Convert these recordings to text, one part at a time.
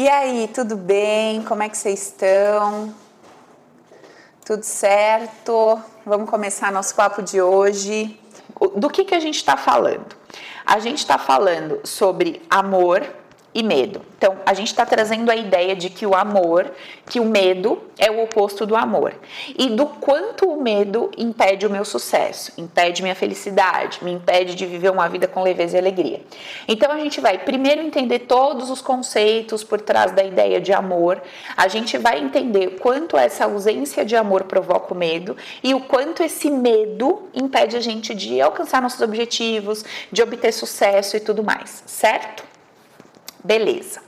E aí, tudo bem? Como é que vocês estão? Tudo certo? Vamos começar nosso papo de hoje. Do que, que a gente está falando? A gente está falando sobre amor, e medo. Então, a gente está trazendo a ideia de que o amor, que o medo é o oposto do amor. E do quanto o medo impede o meu sucesso, impede minha felicidade, me impede de viver uma vida com leveza e alegria. Então, a gente vai primeiro entender todos os conceitos por trás da ideia de amor, a gente vai entender quanto essa ausência de amor provoca o medo e o quanto esse medo impede a gente de alcançar nossos objetivos, de obter sucesso e tudo mais, certo? Beleza.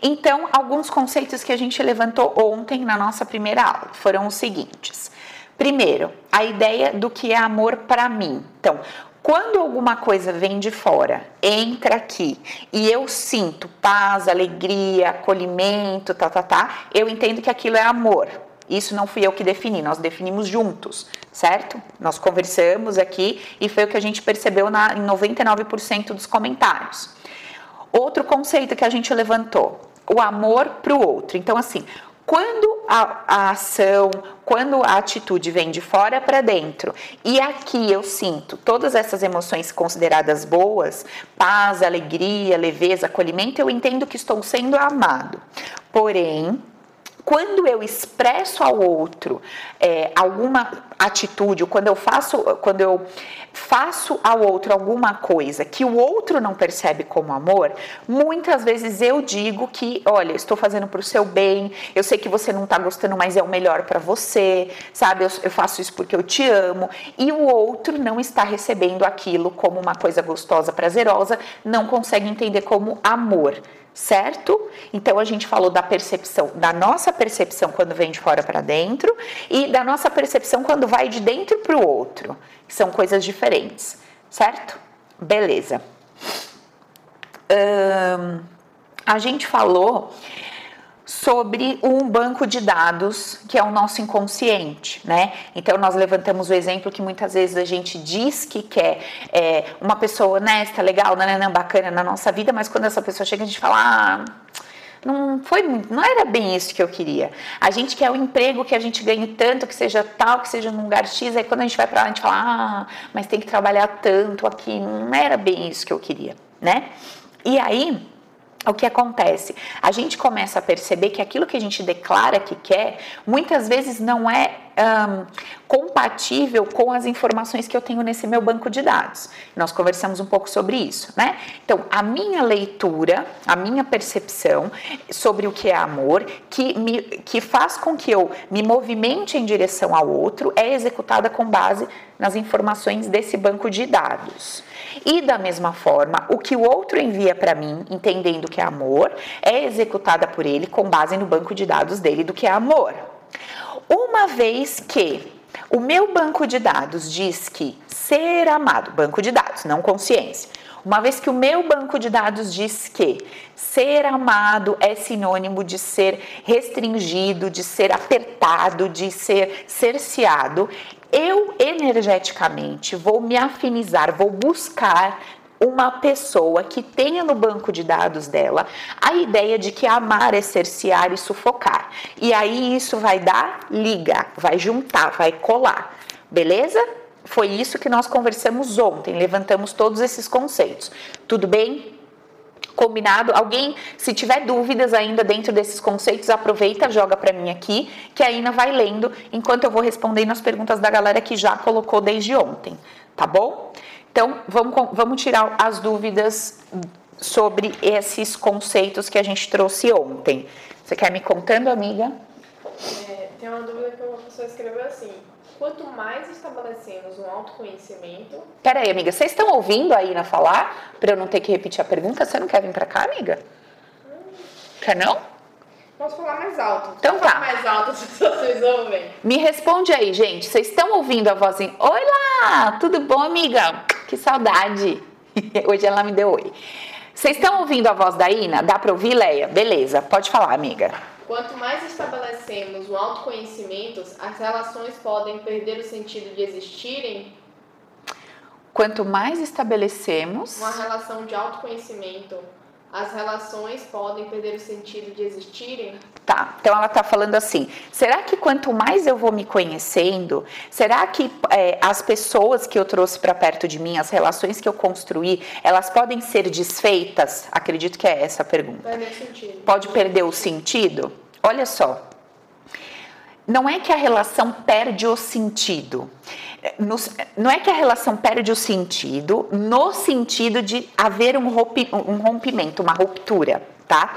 Então, alguns conceitos que a gente levantou ontem na nossa primeira aula foram os seguintes. Primeiro, a ideia do que é amor para mim. Então, quando alguma coisa vem de fora, entra aqui e eu sinto paz, alegria, acolhimento, tá, tá, tá, eu entendo que aquilo é amor. Isso não fui eu que defini, nós definimos juntos, certo? Nós conversamos aqui e foi o que a gente percebeu na, em 99% dos comentários. Outro conceito que a gente levantou, o amor para o outro. Então, assim, quando a, a, ação, quando a atitude vem de fora para dentro e aqui eu sinto todas essas emoções consideradas boas, paz, alegria, leveza, acolhimento, eu entendo que estou sendo amado. Porém, quando eu expresso ao outro é, alguma atitude, quando eu faço, quando eu faço ao outro alguma coisa que o outro não percebe como amor, muitas vezes eu digo que, olha, estou fazendo para o seu bem, eu sei que você não está gostando, mas é o melhor para você, sabe? Eu, eu faço isso porque eu te amo, e o outro não está recebendo aquilo como uma coisa gostosa, prazerosa, não consegue entender como amor certo? Então a gente falou da percepção, da nossa percepção quando vem de fora para dentro e da nossa percepção quando vai de dentro para o outro, são coisas diferentes, certo? Beleza. a gente falou sobre um banco de dados que é o nosso inconsciente, né? Então nós levantamos o exemplo que muitas vezes a gente diz que quer é, uma pessoa honesta, legal, nananã, bacana na nossa vida, mas quando essa pessoa chega a gente fala, ah, não foi não era bem isso que eu queria. A gente quer o um emprego que a gente ganhe tanto, que seja tal, que seja num lugar X, aí quando a gente vai para lá a gente fala, ah, mas tem que trabalhar tanto aqui, não era bem isso que eu queria, né? E aí o que acontece? A gente começa a perceber que aquilo que a gente declara que quer, muitas vezes não é um, compatível com as informações que eu tenho nesse meu banco de dados. Nós conversamos um pouco sobre isso, né? Então, a minha leitura, a minha percepção sobre o que é amor, que, me, que faz com que eu me movimente em direção ao outro, é executada com base nas informações desse banco de dados. E da mesma forma, o que o outro envia para mim, entendendo que é amor, é executada por ele com base no banco de dados dele do que é amor. Uma vez que o meu banco de dados diz que ser amado, banco de dados, não consciência. Uma vez que o meu banco de dados diz que ser amado é sinônimo de ser restringido, de ser apertado, de ser cerceado, eu energeticamente vou me afinizar, vou buscar uma pessoa que tenha no banco de dados dela a ideia de que amar é cercear e sufocar. E aí isso vai dar liga, vai juntar, vai colar. Beleza? Foi isso que nós conversamos ontem, levantamos todos esses conceitos. Tudo bem? Combinado? Alguém, se tiver dúvidas ainda dentro desses conceitos, aproveita, joga para mim aqui, que a Ina vai lendo enquanto eu vou respondendo as perguntas da galera que já colocou desde ontem, tá bom? Então, vamos, vamos tirar as dúvidas sobre esses conceitos que a gente trouxe ontem. Você quer me contando, amiga? É, tem uma dúvida que uma pessoa escreveu assim: Quanto mais estabelecemos um autoconhecimento. Pera aí, amiga, vocês estão ouvindo a Ina falar? Para eu não ter que repetir a pergunta? Você não quer vir para cá, amiga? Hum. Quer não? Posso falar mais alto. Então tá. mais alto se vocês ouvem. Me responde aí, gente. Vocês estão ouvindo a vozinha? Oi lá, tudo bom, amiga? Que saudade. Hoje ela me deu oi. Vocês estão ouvindo a voz da Ina? Dá para ouvir, Leia? Beleza, pode falar, amiga. Quanto mais estabelecemos o autoconhecimento, as relações podem perder o sentido de existirem? Quanto mais estabelecemos. Uma relação de autoconhecimento, as relações podem perder o sentido de existirem? Tá, então ela está falando assim: será que quanto mais eu vou me conhecendo, será que é, as pessoas que eu trouxe para perto de mim, as relações que eu construí, elas podem ser desfeitas? Acredito que é essa a pergunta. Perder sentido. Pode perder o sentido? Olha só, não é que a relação perde o sentido. Não é que a relação perde o sentido no sentido de haver um rompimento, uma ruptura, tá?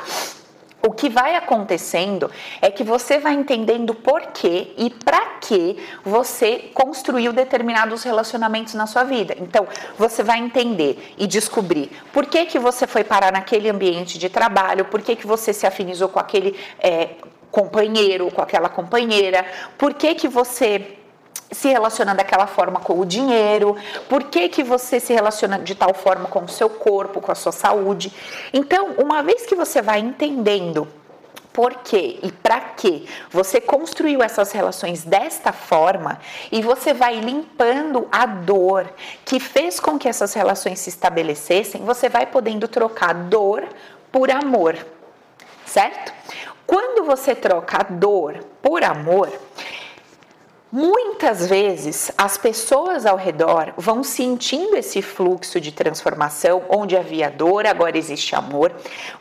O que vai acontecendo é que você vai entendendo por quê e para que você construiu determinados relacionamentos na sua vida. Então, você vai entender e descobrir por que, que você foi parar naquele ambiente de trabalho, por que, que você se afinizou com aquele é, companheiro, com aquela companheira, por que, que você se relaciona daquela forma com o dinheiro, por que, que você se relaciona de tal forma com o seu corpo, com a sua saúde. Então, uma vez que você vai entendendo por quê e para que você construiu essas relações desta forma e você vai limpando a dor que fez com que essas relações se estabelecessem, você vai podendo trocar dor por amor, certo? Quando você troca dor por amor, Muitas vezes as pessoas ao redor vão sentindo esse fluxo de transformação, onde havia dor, agora existe amor.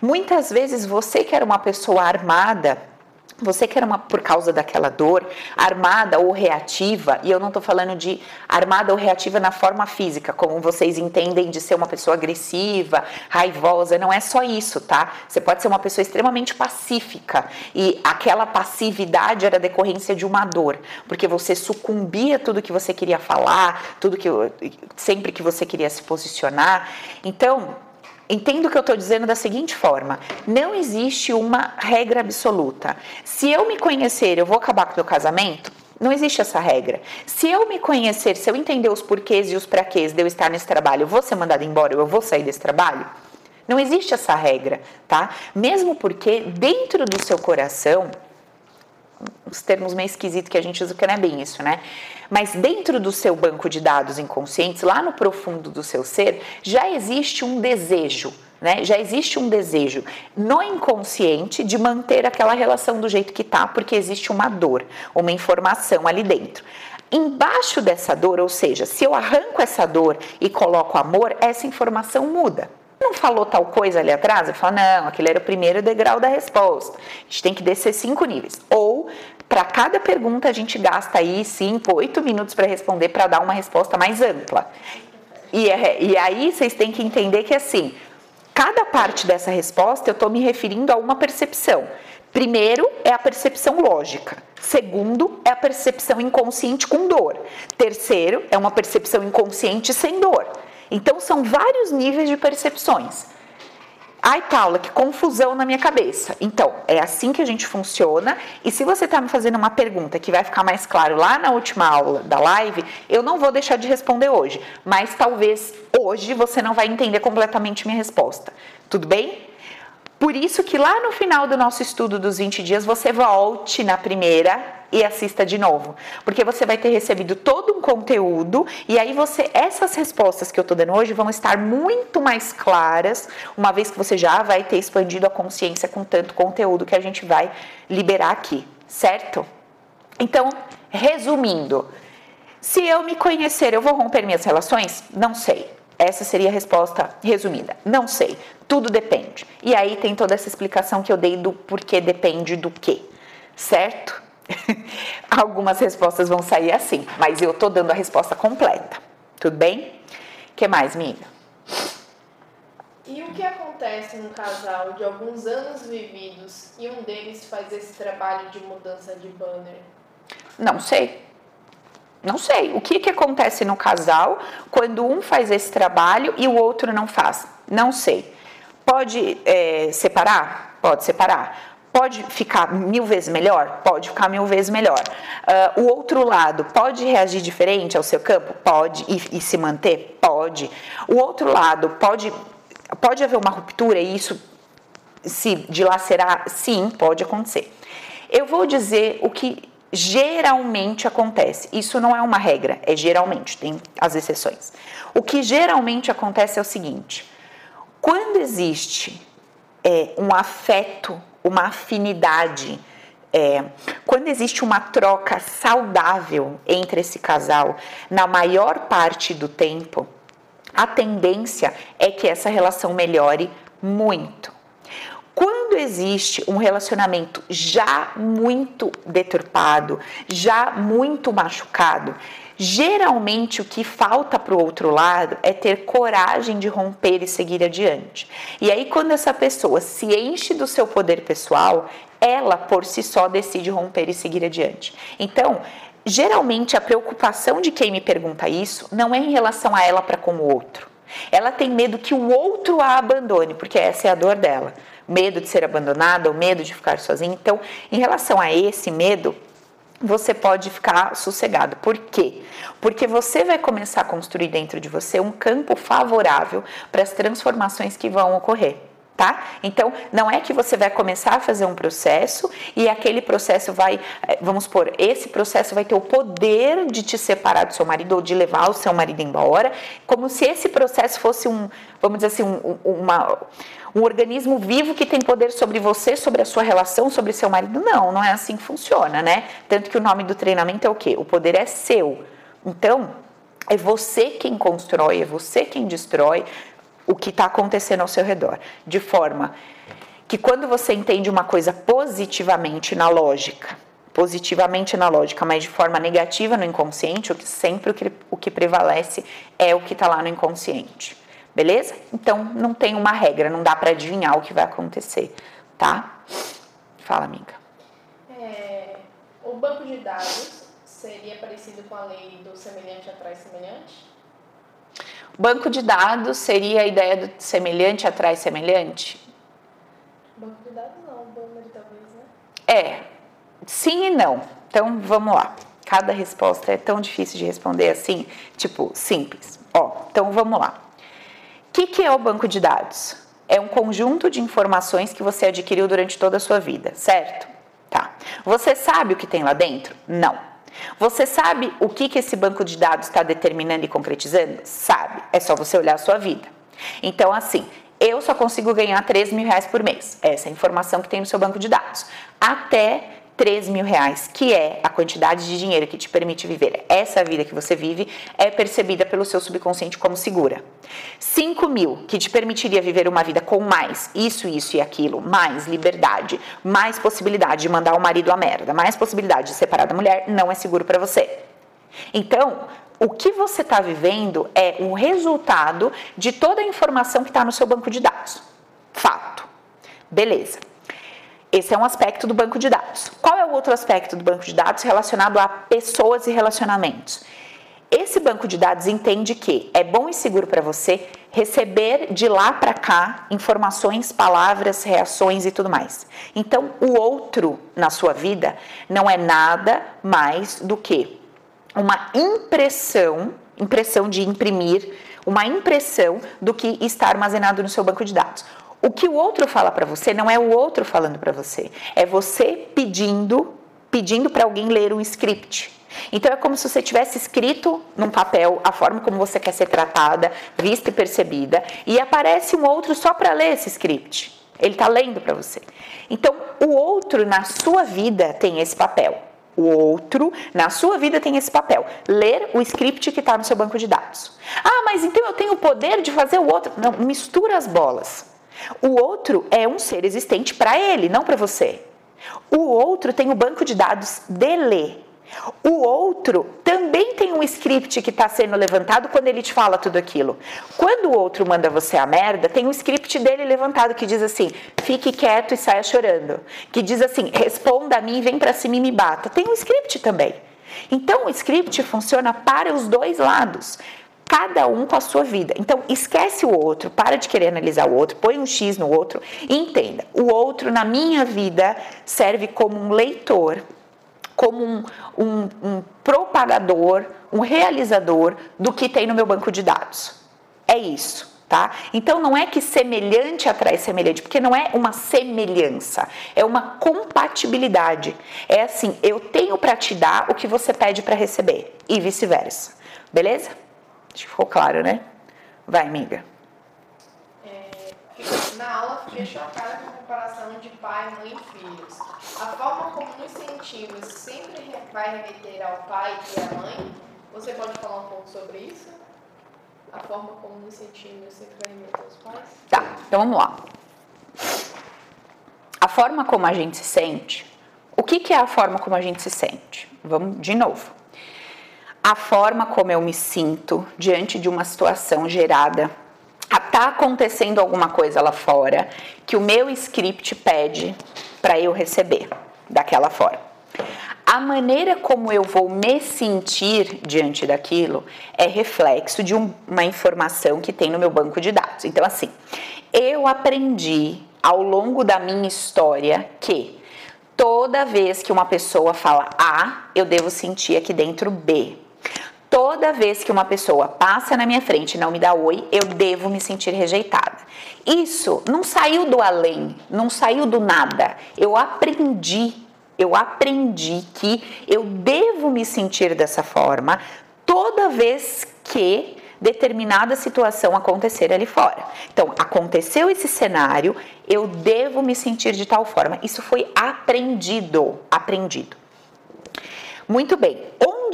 Muitas vezes você que era uma pessoa armada, você que era uma por causa daquela dor, armada ou reativa, e eu não estou falando de armada ou reativa na forma física, como vocês entendem de ser uma pessoa agressiva, raivosa, não é só isso, tá? Você pode ser uma pessoa extremamente pacífica e aquela passividade era decorrência de uma dor, porque você sucumbia tudo que você queria falar, tudo que sempre que você queria se posicionar. Então, Entendo o que eu estou dizendo da seguinte forma: não existe uma regra absoluta. Se eu me conhecer, eu vou acabar com o meu casamento? Não existe essa regra. Se eu me conhecer, se eu entender os porquês e os praquês de eu estar nesse trabalho, eu vou ser mandada embora, eu vou sair desse trabalho? Não existe essa regra, tá? Mesmo porque dentro do seu coração, os termos meio esquisitos que a gente usa, que não é bem isso, né? Mas dentro do seu banco de dados inconscientes, lá no profundo do seu ser, já existe um desejo, né? Já existe um desejo no inconsciente de manter aquela relação do jeito que tá, porque existe uma dor, uma informação ali dentro. Embaixo dessa dor, ou seja, se eu arranco essa dor e coloco amor, essa informação muda não falou tal coisa ali atrás? Eu falo, não, aquele era o primeiro degrau da resposta. A gente tem que descer cinco níveis. Ou, para cada pergunta, a gente gasta aí cinco, oito minutos para responder para dar uma resposta mais ampla. E, é, e aí vocês têm que entender que assim, cada parte dessa resposta eu estou me referindo a uma percepção. Primeiro é a percepção lógica. Segundo é a percepção inconsciente com dor. Terceiro é uma percepção inconsciente sem dor. Então são vários níveis de percepções. Ai, Paula, que confusão na minha cabeça. Então, é assim que a gente funciona. E se você está me fazendo uma pergunta que vai ficar mais claro lá na última aula da live, eu não vou deixar de responder hoje. Mas talvez hoje você não vai entender completamente minha resposta. Tudo bem? Por isso que lá no final do nosso estudo dos 20 dias, você volte na primeira e assista de novo, porque você vai ter recebido todo um conteúdo e aí você essas respostas que eu tô dando hoje vão estar muito mais claras, uma vez que você já vai ter expandido a consciência com tanto conteúdo que a gente vai liberar aqui, certo? Então, resumindo, se eu me conhecer, eu vou romper minhas relações? Não sei. Essa seria a resposta resumida. Não sei. Tudo depende. E aí tem toda essa explicação que eu dei do porquê depende do quê. Certo? Algumas respostas vão sair assim, mas eu tô dando a resposta completa. Tudo bem? Que mais, amiga? E o que acontece num casal de alguns anos vividos e um deles faz esse trabalho de mudança de banner? Não sei. Não sei. O que, que acontece no casal quando um faz esse trabalho e o outro não faz? Não sei. Pode é, separar? Pode separar. Pode ficar mil vezes melhor? Pode ficar mil vezes melhor. Uh, o outro lado pode reagir diferente ao seu campo? Pode. E, e, se manter? Pode. O outro lado pode, pode haver uma ruptura e isso se dilacerar? Sim, pode acontecer. Eu vou dizer o que geralmente acontece. Isso não é uma regra, é geralmente, tem as exceções. O que geralmente acontece é o seguinte: quando existe é, um afeto, uma afinidade. É, quando existe uma troca saudável entre esse casal, na maior parte do tempo, a tendência é que essa relação melhore muito. Quando existe um relacionamento já muito deturpado, já muito machucado, geralmente o que falta para o outro lado é ter coragem de romper e seguir adiante. E aí, quando essa pessoa se enche do seu poder pessoal, ela por si só decide romper e seguir adiante. Então, geralmente a preocupação de quem me pergunta isso não é em relação a ela para com o outro. Ela tem medo que o outro a abandone, porque essa é a dor dela. Medo de ser abandonada, o medo de ficar sozinha. Então, em relação a esse medo, você pode ficar sossegado. Por quê? Porque você vai começar a construir dentro de você um campo favorável para as transformações que vão ocorrer tá? Então, não é que você vai começar a fazer um processo e aquele processo vai, eh, vamos supor, esse processo vai ter o poder de te separar do seu marido ou de levar o seu marido embora, como se esse processo fosse um, vamos dizer assim, um, uma, um organismo vivo que tem poder sobre você, sobre a sua relação, sobre seu marido. Não, não é assim que funciona, né? Tanto que o nome do treinamento é o quê? O poder é seu. Então, é você quem constrói, é você quem destrói, o que está acontecendo ao seu redor, de forma que quando você entende uma coisa positivamente na lógica, positivamente na lógica, mas de forma negativa no inconsciente, o que sempre o que, o que prevalece é o que está lá no inconsciente. Beleza? Então não tem uma regra, não dá para adivinhar o que vai acontecer, tá? Fala, amiga. É, o banco de dados seria parecido com a lei do semelhante atrai semelhante? Banco de dados seria a ideia do semelhante atrai semelhante? Banco de dados não, banner talvez, né? É, sim e não. Então vamos lá. Cada resposta é tão difícil de responder assim, tipo, simples. Ó, então vamos lá. Que, que é o banco de dados? É um conjunto de informações que você adquiriu durante toda a sua vida, certo? Tá. Você sabe o que tem lá dentro? Não. Você sabe o que, que esse banco de dados está determinando e concretizando? Sabe. É só você olhar a sua vida. Então, assim, eu só consigo ganhar 3 mil reais por mês. Essa é a informação que tem no seu banco de dados. Até 3 mil reais, que é a quantidade de dinheiro que te permite viver essa vida que você vive, é percebida pelo seu subconsciente como segura. 5 mil, que te permitiria viver uma vida com mais isso, isso e aquilo, mais liberdade, mais possibilidade de mandar o marido à merda, mais possibilidade de separar da mulher, não é seguro para você. Então, o que você está vivendo é o resultado de toda a informação que está no seu banco de dados. Fato. Beleza. Esse é um aspecto do banco de dados. Qual é o outro aspecto do banco de dados relacionado a pessoas e relacionamentos? Esse banco de dados entende que é bom e seguro para você receber de lá para cá informações, palavras, reações e tudo mais. Então, o outro na sua vida não é nada mais do que uma impressão, impressão de imprimir, uma impressão do que está armazenado no seu banco de dados. O que o outro fala para você não é o outro falando para você, é você pedindo, pedindo para alguém ler um script. Então é como se você tivesse escrito num papel a forma como você quer ser tratada, vista e percebida, e aparece um outro só para ler esse script. Ele está lendo para você. Então o outro na sua vida tem esse papel. O outro na sua vida tem esse papel. Ler o script que está no seu banco de dados. Ah, mas então eu tenho o poder de fazer o outro. Não, mistura as bolas. O outro é um ser existente para ele, não para você. O outro tem o banco de dados dele. O outro também tem um script que está sendo levantado quando ele te fala tudo aquilo. Quando o outro manda você a merda, tem um script dele levantado que diz assim: fique quieto e saia chorando. Que diz assim: responda a mim, vem para cima e me bata. Tem um script também. Então o script funciona para os dois lados cada um com a sua vida. Então, esquece o outro, para de querer analisar o outro, põe um X no outro e entenda: o outro na minha vida serve como um leitor, como um, um, um propagador, um realizador do que tem no meu banco de dados. É isso. Tá? Então não é que semelhante atrai semelhante, porque não é uma semelhança, é uma compatibilidade. É assim, eu tenho para te dar o que você pede para receber e vice-versa. Beleza? Acho que ficou claro, né? Vai, amiga. É, Na aula fiquei chocada com a comparação de pai, mãe e filhos. A forma como nos sentimos sempre vai remeter ao pai e à mãe? Você pode falar um pouco sobre isso? A forma como nos sentimos sempre vai remeter aos pais? Tá, então vamos lá. A forma como a gente se sente. O que, que é a forma como a gente se sente? Vamos de novo. A forma como eu me sinto diante de uma situação gerada está acontecendo alguma coisa lá fora que o meu script pede para eu receber daquela forma. A maneira como eu vou me sentir diante daquilo é reflexo de um, uma informação que tem no meu banco de dados. Então, assim, eu aprendi ao longo da minha história que toda vez que uma pessoa fala A, eu devo sentir aqui dentro B. Toda vez que uma pessoa passa na minha frente e não me dá oi, eu devo me sentir rejeitada. Isso não saiu do além, não saiu do nada. Eu aprendi, eu aprendi que eu devo me sentir dessa forma toda vez que determinada situação acontecer ali fora. Então, aconteceu esse cenário, eu devo me sentir de tal forma. Isso foi aprendido, aprendido. Muito bem.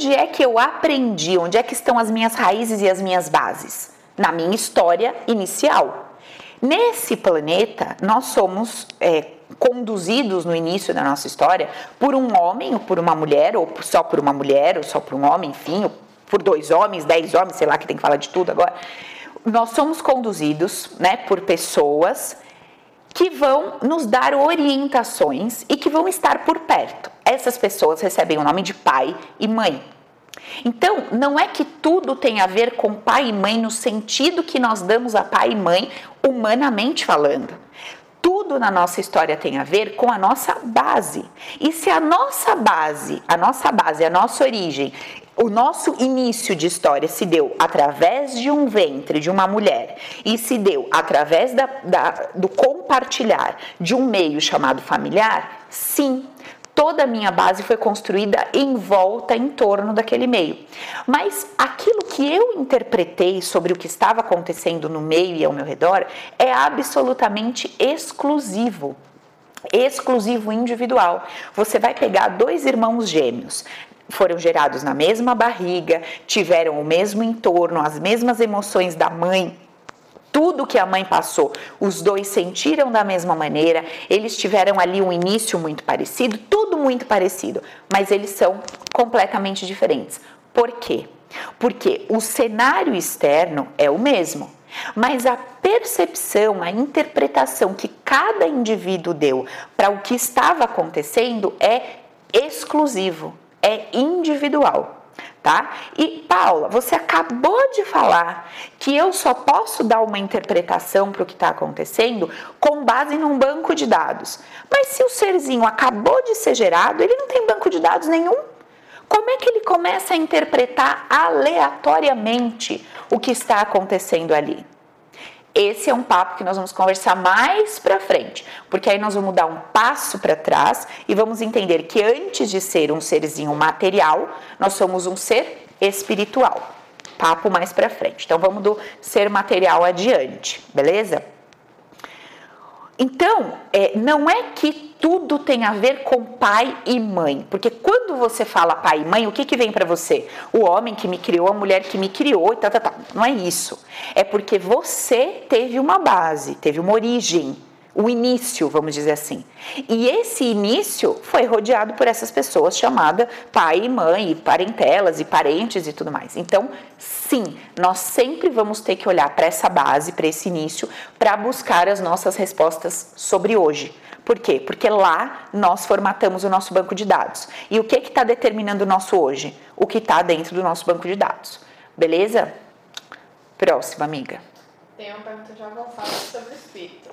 É que eu aprendi? Onde é que estão as minhas raízes e as minhas bases? Na minha história inicial. Nesse planeta, nós somos é, conduzidos no início da nossa história por um homem ou por uma mulher, ou só por uma mulher, ou só por um homem, enfim, ou por dois homens, dez homens, sei lá que tem que falar de tudo agora. Nós somos conduzidos né, por pessoas que vão nos dar orientações e que vão estar por perto. Essas pessoas recebem o nome de pai e mãe. Então, não é que tudo tem a ver com pai e mãe no sentido que nós damos a pai e mãe humanamente falando. Tudo na nossa história tem a ver com a nossa base. E se a nossa base, a nossa base, a nossa origem o nosso início de história se deu através de um ventre de uma mulher e se deu através da, da, do compartilhar de um meio chamado familiar, sim, toda a minha base foi construída em volta, em torno daquele meio. Mas aquilo que eu interpretei sobre o que estava acontecendo no meio e ao meu redor é absolutamente exclusivo exclusivo individual. Você vai pegar dois irmãos gêmeos foram gerados na mesma barriga, tiveram o mesmo entorno, as mesmas emoções da mãe. Tudo que a mãe passou, os dois sentiram da mesma maneira, eles tiveram ali um início muito parecido, tudo muito parecido, mas eles são completamente diferentes. Por quê? Porque o cenário externo é o mesmo, mas a percepção, a interpretação que cada indivíduo deu para o que estava acontecendo é exclusivo é individual, tá? E Paula, você acabou de falar que eu só posso dar uma interpretação para o que está acontecendo com base num banco de dados. Mas se o serzinho acabou de ser gerado, ele não tem banco de dados nenhum. Como é que ele começa a interpretar aleatoriamente o que está acontecendo ali? Esse é um papo que nós vamos conversar mais para frente, porque aí nós vamos dar um passo para trás e vamos entender que antes de ser um serzinho material, nós somos um ser espiritual. Papo mais para frente. Então vamos do ser material adiante, beleza? Então, é, não é que tudo tem a ver com pai e mãe, porque quando você fala pai e mãe, o que, que vem para você? O homem que me criou, a mulher que me criou e tal, tal, tal. Não é isso. É porque você teve uma base, teve uma origem, o início, vamos dizer assim. E esse início foi rodeado por essas pessoas chamada pai e mãe, e parentelas e parentes e tudo mais. Então, sim, nós sempre vamos ter que olhar para essa base, para esse início, para buscar as nossas respostas sobre hoje. Por quê? Porque lá nós formatamos o nosso banco de dados. E o que está determinando o nosso hoje? O que está dentro do nosso banco de dados. Beleza? Próxima, amiga. Tem uma pergunta vou falar sobre espírito.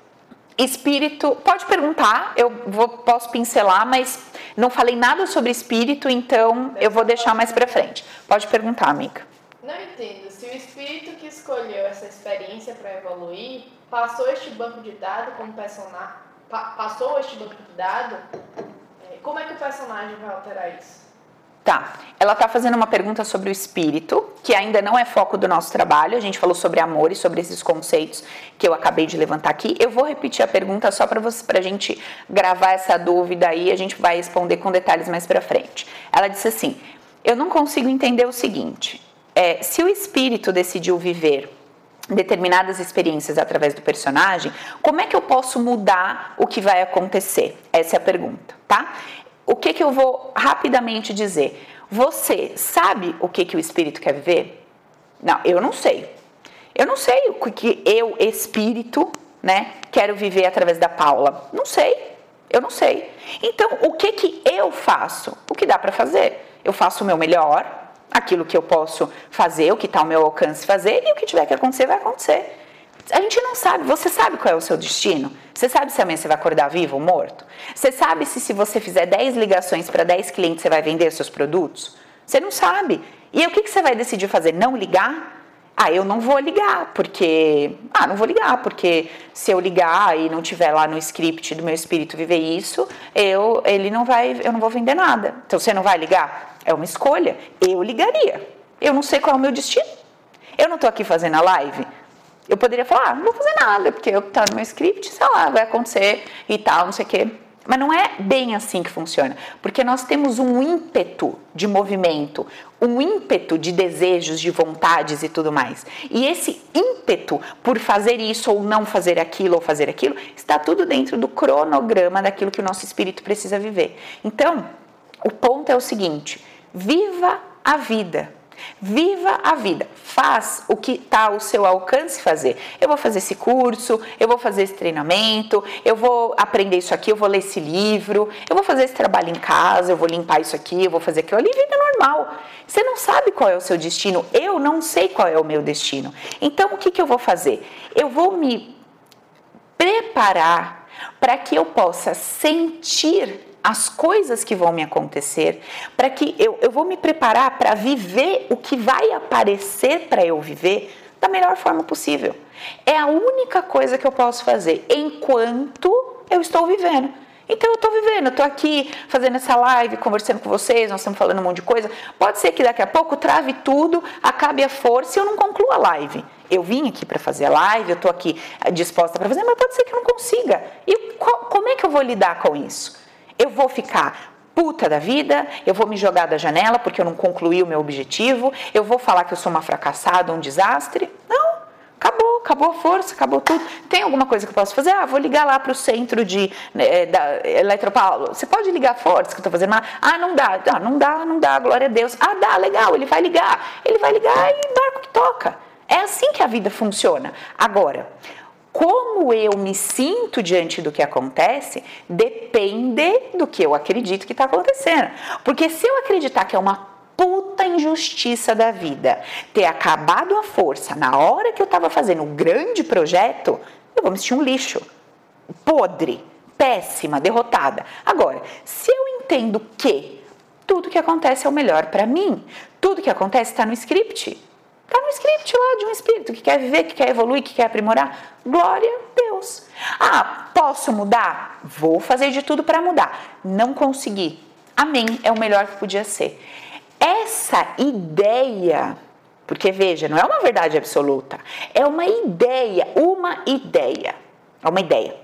Espírito, pode perguntar, eu vou, posso pincelar, mas não falei nada sobre espírito, então eu vou deixar mais para frente. Pode perguntar, amiga. Não entendo. Se o espírito que escolheu essa experiência para evoluir passou este banco de dados como personagem, pa passou este banco de dados, é, como é que o personagem vai alterar isso? Tá. Ela está fazendo uma pergunta sobre o espírito, que ainda não é foco do nosso trabalho. A gente falou sobre amor e sobre esses conceitos que eu acabei de levantar aqui. Eu vou repetir a pergunta só para a gente gravar essa dúvida aí. A gente vai responder com detalhes mais para frente. Ela disse assim: Eu não consigo entender o seguinte. É, se o espírito decidiu viver determinadas experiências através do personagem, como é que eu posso mudar o que vai acontecer? Essa é a pergunta, tá? O que, que eu vou rapidamente dizer? Você sabe o que, que o espírito quer viver? Não, eu não sei. Eu não sei o que eu, espírito, né, quero viver através da Paula. Não sei. Eu não sei. Então, o que que eu faço? O que dá para fazer? Eu faço o meu melhor, aquilo que eu posso fazer, o que está ao meu alcance fazer, e o que tiver que acontecer, vai acontecer. A gente não sabe. Você sabe qual é o seu destino? Você sabe se amanhã você vai acordar vivo ou morto? Você sabe se, se você fizer 10 ligações para 10 clientes você vai vender seus produtos? Você não sabe. E o que, que você vai decidir fazer? Não ligar? Ah, eu não vou ligar, porque. Ah, não vou ligar, porque se eu ligar e não tiver lá no script do meu espírito viver isso, eu, ele não vai, eu não vou vender nada. Então você não vai ligar? É uma escolha. Eu ligaria. Eu não sei qual é o meu destino. Eu não estou aqui fazendo a live eu poderia falar, ah, não vou fazer nada, porque eu tá no meu script, sei lá, vai acontecer e tal, não sei o quê. Mas não é bem assim que funciona, porque nós temos um ímpeto de movimento, um ímpeto de desejos, de vontades e tudo mais. E esse ímpeto por fazer isso ou não fazer aquilo ou fazer aquilo, está tudo dentro do cronograma daquilo que o nosso espírito precisa viver. Então, o ponto é o seguinte: viva a vida Viva a vida, faz o que está ao seu alcance fazer. Eu vou fazer esse curso, eu vou fazer esse treinamento, eu vou aprender isso aqui, eu vou ler esse livro, eu vou fazer esse trabalho em casa, eu vou limpar isso aqui, eu vou fazer aquilo ali, vida normal. Você não sabe qual é o seu destino, eu não sei qual é o meu destino. Então o que, que eu vou fazer? Eu vou me preparar para que eu possa sentir as coisas que vão me acontecer, para que eu, eu vou me preparar para viver o que vai aparecer para eu viver da melhor forma possível. É a única coisa que eu posso fazer enquanto eu estou vivendo. Então eu estou vivendo, eu estou aqui fazendo essa live, conversando com vocês, nós estamos falando um monte de coisa. Pode ser que daqui a pouco trave tudo, acabe a força e eu não conclua a live. Eu vim aqui para fazer a live, eu estou aqui disposta para fazer, mas pode ser que eu não consiga. E como é que eu vou lidar com isso? Eu vou ficar puta da vida, eu vou me jogar da janela porque eu não concluí o meu objetivo, eu vou falar que eu sou uma fracassada, um desastre. Não, acabou, acabou a força, acabou tudo. Tem alguma coisa que eu posso fazer? Ah, vou ligar lá para o centro de né, da Eletropaulo. Você pode ligar forte que eu estou fazendo? Ah, não dá. Ah, não dá, não dá, glória a Deus. Ah, dá, legal, ele vai ligar. Ele vai ligar e barco que toca. É assim que a vida funciona. Agora, como eu me sinto diante do que acontece depende do que eu acredito que está acontecendo. Porque se eu acreditar que é uma puta injustiça da vida ter acabado a força na hora que eu estava fazendo um grande projeto, eu vou me sentir um lixo, podre, péssima, derrotada. Agora, se eu entendo que tudo que acontece é o melhor para mim, tudo que acontece está no script, Está no script lá de um espírito que quer viver, que quer evoluir, que quer aprimorar. Glória a Deus. Ah, posso mudar? Vou fazer de tudo para mudar. Não consegui. Amém. É o melhor que podia ser. Essa ideia, porque veja, não é uma verdade absoluta, é uma ideia, uma ideia. É uma ideia.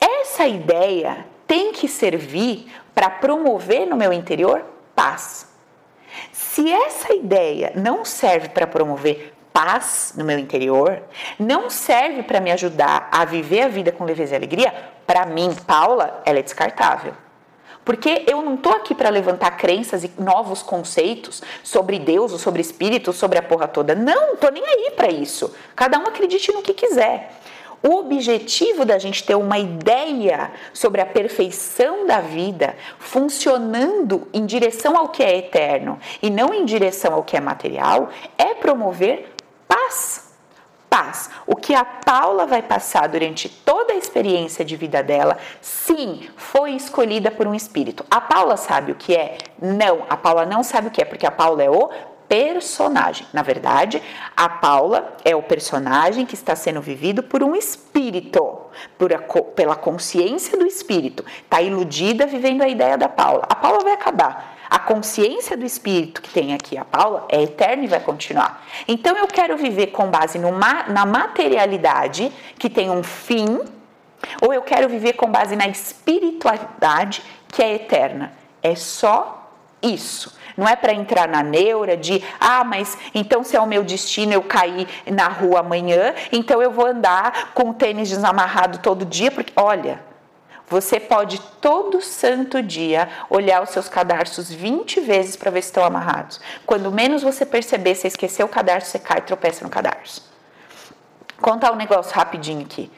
Essa ideia tem que servir para promover no meu interior paz se essa ideia não serve para promover paz no meu interior, não serve para me ajudar a viver a vida com leveza e alegria, para mim, Paula, ela é descartável. Porque eu não estou aqui para levantar crenças e novos conceitos sobre Deus, ou sobre espírito, sobre a porra toda. Não, estou nem aí para isso. Cada um acredite no que quiser. O objetivo da gente ter uma ideia sobre a perfeição da vida funcionando em direção ao que é eterno e não em direção ao que é material é promover paz. Paz. O que a Paula vai passar durante toda a experiência de vida dela, sim, foi escolhida por um espírito. A Paula sabe o que é? Não, a Paula não sabe o que é, porque a Paula é o personagem. Na verdade, a Paula é o personagem que está sendo vivido por um espírito, por a, pela consciência do espírito. Está iludida vivendo a ideia da Paula. A Paula vai acabar. A consciência do espírito que tem aqui a Paula é eterna e vai continuar. Então eu quero viver com base na materialidade que tem um fim, ou eu quero viver com base na espiritualidade que é eterna. É só isso. Não é para entrar na neura de, ah, mas então se é o meu destino eu cair na rua amanhã, então eu vou andar com o tênis desamarrado todo dia, porque olha, você pode todo santo dia olhar os seus cadarços 20 vezes para ver se estão amarrados. Quando menos você perceber, você esqueceu o cadarço, você cai e tropeça no cadarço. Contar um negócio rapidinho aqui.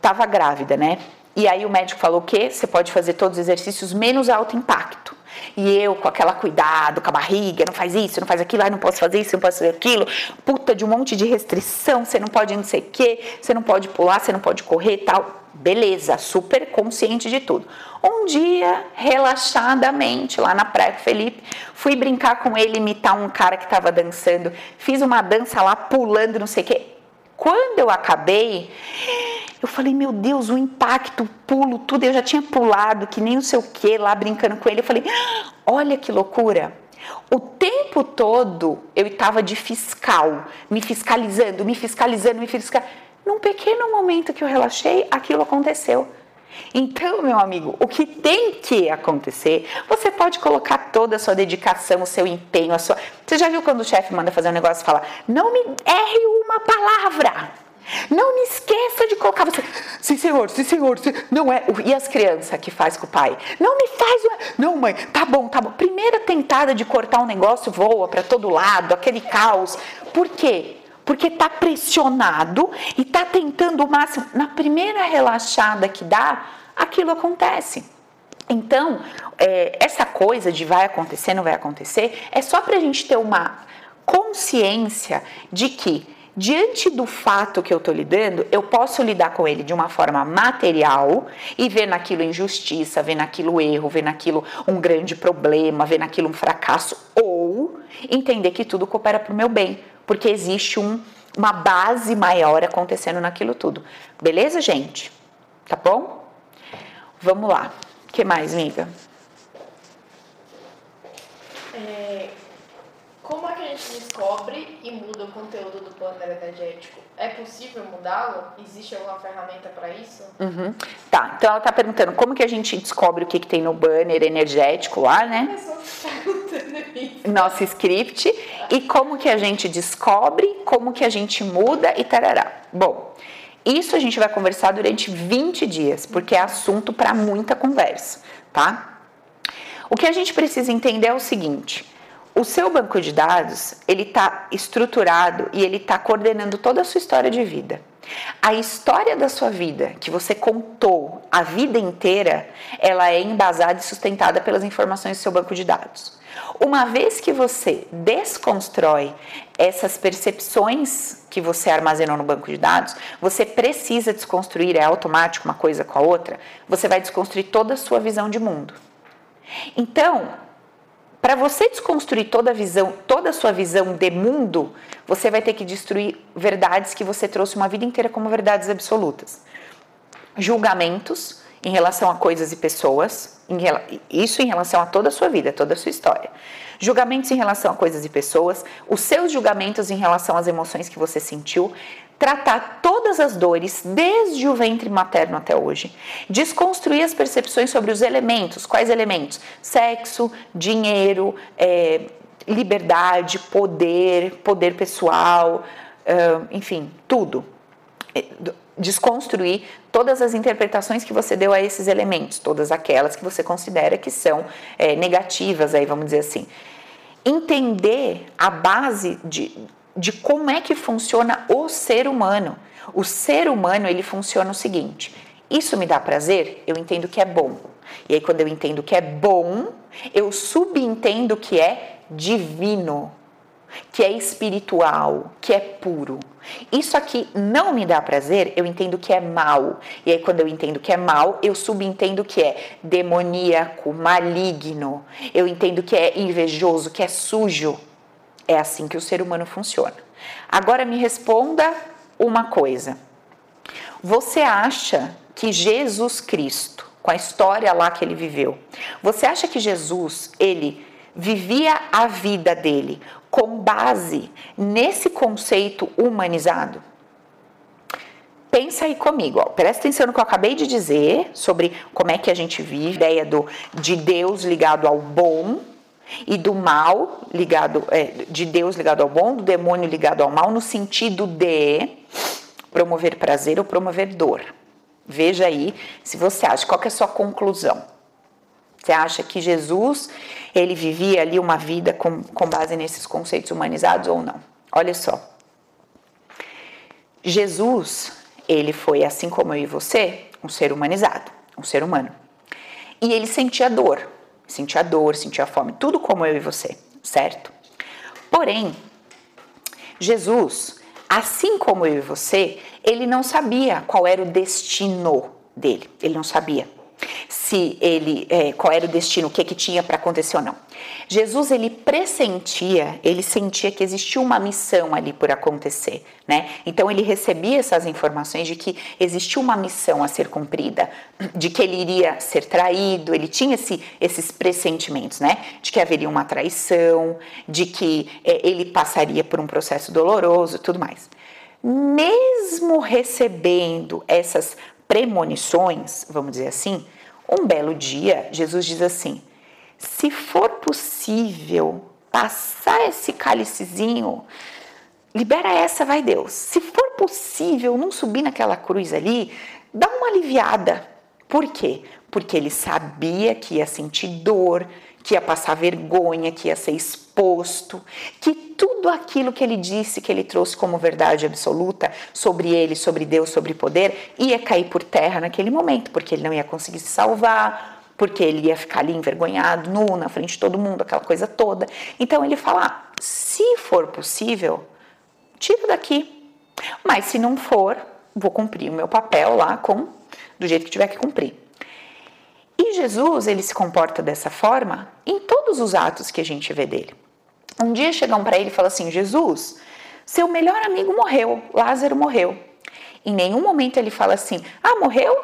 Tava grávida, né? E aí o médico falou que você pode fazer todos os exercícios menos alto impacto. E eu, com aquela cuidado, com a barriga, não faz isso, não faz aquilo, ai, não posso fazer isso, não posso fazer aquilo, puta de um monte de restrição, você não pode não sei o quê, você não pode pular, você não pode correr tal. Beleza, super consciente de tudo. Um dia, relaxadamente, lá na praia com o Felipe, fui brincar com ele, imitar um cara que estava dançando, fiz uma dança lá, pulando, não sei o quê. Quando eu acabei, eu falei, meu Deus, o impacto, o pulo, tudo, eu já tinha pulado, que nem não sei o que, lá brincando com ele. Eu falei, olha que loucura. O tempo todo eu estava de fiscal, me fiscalizando, me fiscalizando, me fiscalizando. Num pequeno momento que eu relaxei, aquilo aconteceu. Então, meu amigo, o que tem que acontecer, você pode colocar toda a sua dedicação, o seu empenho, a sua. Você já viu quando o chefe manda fazer um negócio e fala: não me erre uma palavra. Não me esqueça de colocar você. Sim, senhor, sim, senhor. Sim. Não é. E as crianças que faz com o pai? Não me faz. Não, mãe, tá bom, tá bom. Primeira tentada de cortar um negócio voa para todo lado, aquele caos. Por quê? Porque tá pressionado e tá tentando o máximo. Na primeira relaxada que dá, aquilo acontece. Então, é, essa coisa de vai acontecer, não vai acontecer, é só para a gente ter uma consciência de que diante do fato que eu estou lidando, eu posso lidar com ele de uma forma material e ver naquilo injustiça, ver naquilo erro, ver naquilo um grande problema, ver naquilo um fracasso, ou entender que tudo coopera para o meu bem, porque existe um, uma base maior acontecendo naquilo tudo. Beleza, gente? Tá bom? Vamos lá. O que mais, amiga? É, como é que a gente descobre e muda o conteúdo do plano energético? É possível mudá-lo? Existe alguma ferramenta para isso? Uhum. Tá, então ela está perguntando como que a gente descobre o que, que tem no banner energético lá, né? Nosso script. E como que a gente descobre, como que a gente muda e tarará. Bom, isso a gente vai conversar durante 20 dias, porque é assunto para muita conversa, tá? O que a gente precisa entender é o seguinte o seu banco de dados, ele está estruturado e ele está coordenando toda a sua história de vida. A história da sua vida que você contou a vida inteira, ela é embasada e sustentada pelas informações do seu banco de dados. Uma vez que você desconstrói essas percepções que você armazenou no banco de dados, você precisa desconstruir, é automático uma coisa com a outra, você vai desconstruir toda a sua visão de mundo. Então, para você desconstruir toda a visão, toda a sua visão de mundo, você vai ter que destruir verdades que você trouxe uma vida inteira como verdades absolutas. Julgamentos em relação a coisas e pessoas, isso em relação a toda a sua vida, toda a sua história. Julgamentos em relação a coisas e pessoas, os seus julgamentos em relação às emoções que você sentiu, tratar todas as dores, desde o ventre materno até hoje, desconstruir as percepções sobre os elementos. Quais elementos? Sexo, dinheiro, é, liberdade, poder, poder pessoal, enfim, tudo. É, desconstruir todas as interpretações que você deu a esses elementos, todas aquelas que você considera que são é, negativas, aí vamos dizer assim. Entender a base de, de como é que funciona o ser humano. O ser humano, ele funciona o seguinte: isso me dá prazer? Eu entendo que é bom. E aí quando eu entendo que é bom, eu subentendo que é divino, que é espiritual, que é puro. Isso aqui não me dá prazer, eu entendo que é mal. E aí, quando eu entendo que é mal, eu subentendo que é demoníaco, maligno. Eu entendo que é invejoso, que é sujo. É assim que o ser humano funciona. Agora me responda uma coisa. Você acha que Jesus Cristo, com a história lá que ele viveu, você acha que Jesus, ele vivia a vida dele com base nesse conceito humanizado? Pensa aí comigo, ó. presta atenção no que eu acabei de dizer sobre como é que a gente vive, a ideia do, de Deus ligado ao bom e do mal ligado, é, de Deus ligado ao bom, do demônio ligado ao mal, no sentido de promover prazer ou promover dor. Veja aí se você acha, qual é a sua conclusão? Você acha que Jesus, ele vivia ali uma vida com, com base nesses conceitos humanizados ou não? Olha só. Jesus, ele foi, assim como eu e você, um ser humanizado, um ser humano. E ele sentia dor, sentia dor, sentia fome, tudo como eu e você, certo? Porém, Jesus, assim como eu e você, ele não sabia qual era o destino dele, ele não sabia se ele é, qual era o destino, o que que tinha para acontecer ou não. Jesus ele pressentia, ele sentia que existia uma missão ali por acontecer, né? Então ele recebia essas informações de que existia uma missão a ser cumprida, de que ele iria ser traído, ele tinha esse, esses pressentimentos, né? De que haveria uma traição, de que é, ele passaria por um processo doloroso, tudo mais. Mesmo recebendo essas premonições, vamos dizer assim, um belo dia, Jesus diz assim: se for possível passar esse cálicezinho, libera essa, vai Deus. Se for possível não subir naquela cruz ali, dá uma aliviada. Por quê? Porque ele sabia que ia sentir dor, que ia passar vergonha, que ia ser exposto, que tudo aquilo que ele disse, que ele trouxe como verdade absoluta sobre ele, sobre Deus, sobre poder, ia cair por terra naquele momento, porque ele não ia conseguir se salvar, porque ele ia ficar ali envergonhado, nu, na frente de todo mundo, aquela coisa toda. Então ele fala: ah, se for possível, tira daqui. Mas se não for, vou cumprir o meu papel lá com do jeito que tiver que cumprir. E Jesus, ele se comporta dessa forma em todos os atos que a gente vê dele. Um dia chegam para ele e falam assim: Jesus, seu melhor amigo morreu, Lázaro morreu. Em nenhum momento ele fala assim: Ah, morreu?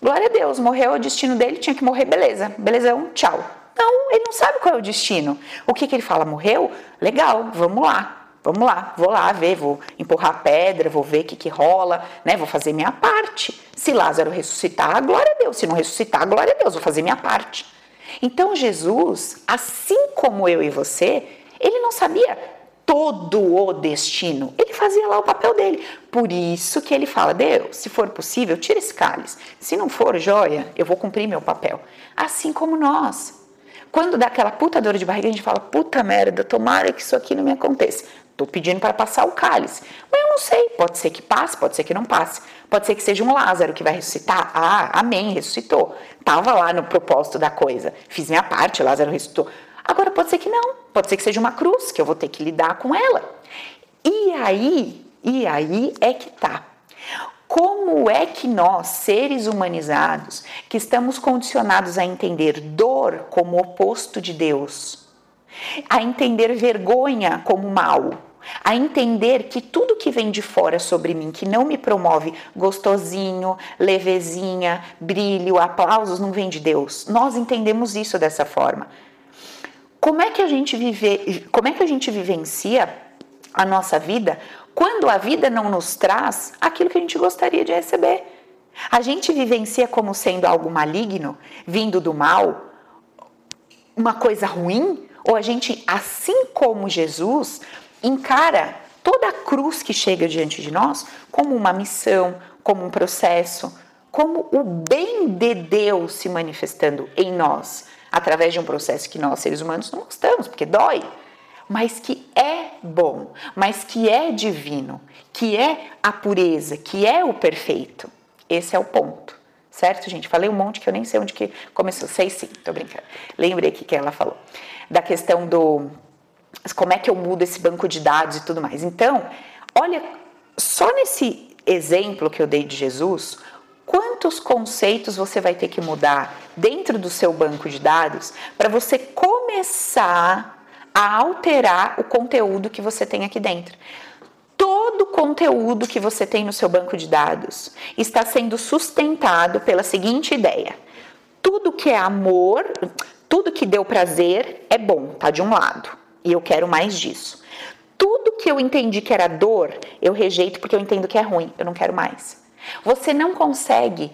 Glória a Deus, morreu o destino dele, tinha que morrer, beleza, belezão, tchau. Não, ele não sabe qual é o destino. O que, que ele fala? Morreu? Legal, vamos lá. Vamos lá, vou lá ver, vou empurrar a pedra, vou ver o que, que rola, né? Vou fazer minha parte. Se Lázaro ressuscitar, glória a Deus. Se não ressuscitar, glória a Deus, vou fazer minha parte. Então Jesus, assim como eu e você, ele não sabia todo o destino. Ele fazia lá o papel dele. Por isso que ele fala: Deus, se for possível, tira esse cálice. Se não for, joia, eu vou cumprir meu papel. Assim como nós. Quando dá aquela puta dor de barriga, a gente fala: puta merda, tomara que isso aqui não me aconteça. Estou pedindo para passar o cálice. Mas eu não sei, pode ser que passe, pode ser que não passe. Pode ser que seja um Lázaro que vai ressuscitar. Ah, amém, ressuscitou. Estava lá no propósito da coisa. Fiz minha parte, Lázaro ressuscitou. Agora pode ser que não. Pode ser que seja uma cruz, que eu vou ter que lidar com ela. E aí, e aí é que tá. Como é que nós, seres humanizados, que estamos condicionados a entender dor como oposto de Deus, a entender vergonha como mal, a entender que tudo que vem de fora sobre mim, que não me promove gostosinho, levezinha, brilho, aplausos, não vem de Deus. Nós entendemos isso dessa forma. Como é que a gente vive, como é que a gente vivencia a nossa vida quando a vida não nos traz aquilo que a gente gostaria de receber? A gente vivencia como sendo algo maligno, vindo do mal, uma coisa ruim, ou a gente, assim como Jesus, encara toda a cruz que chega diante de nós como uma missão, como um processo, como o bem de Deus se manifestando em nós, através de um processo que nós, seres humanos, não gostamos, porque dói, mas que é bom, mas que é divino, que é a pureza, que é o perfeito. Esse é o ponto. Certo, gente? Falei um monte que eu nem sei onde que começou. Sei sim, tô brincando. Lembrei aqui que ela falou. Da questão do como é que eu mudo esse banco de dados e tudo mais. Então, olha, só nesse exemplo que eu dei de Jesus, quantos conceitos você vai ter que mudar dentro do seu banco de dados para você começar a alterar o conteúdo que você tem aqui dentro. Todo o conteúdo que você tem no seu banco de dados está sendo sustentado pela seguinte ideia: tudo que é amor, tudo que deu prazer é bom, tá de um lado, e eu quero mais disso. Tudo que eu entendi que era dor, eu rejeito porque eu entendo que é ruim, eu não quero mais. Você não consegue,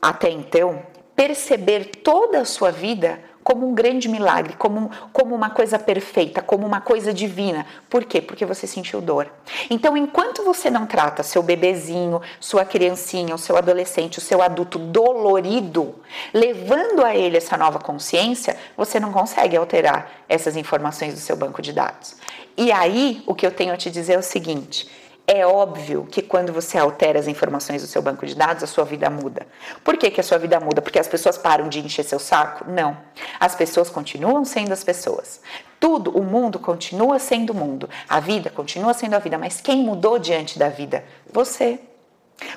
até então, perceber toda a sua vida como um grande milagre, como, como uma coisa perfeita, como uma coisa divina. Por quê? Porque você sentiu dor. Então, enquanto você não trata seu bebezinho, sua criancinha, o seu adolescente, o seu adulto dolorido, levando a ele essa nova consciência, você não consegue alterar essas informações do seu banco de dados. E aí, o que eu tenho a te dizer é o seguinte: é óbvio que quando você altera as informações do seu banco de dados, a sua vida muda. Por que, que a sua vida muda? Porque as pessoas param de encher seu saco? Não. As pessoas continuam sendo as pessoas. Tudo, o mundo continua sendo o mundo. A vida continua sendo a vida. Mas quem mudou diante da vida? Você.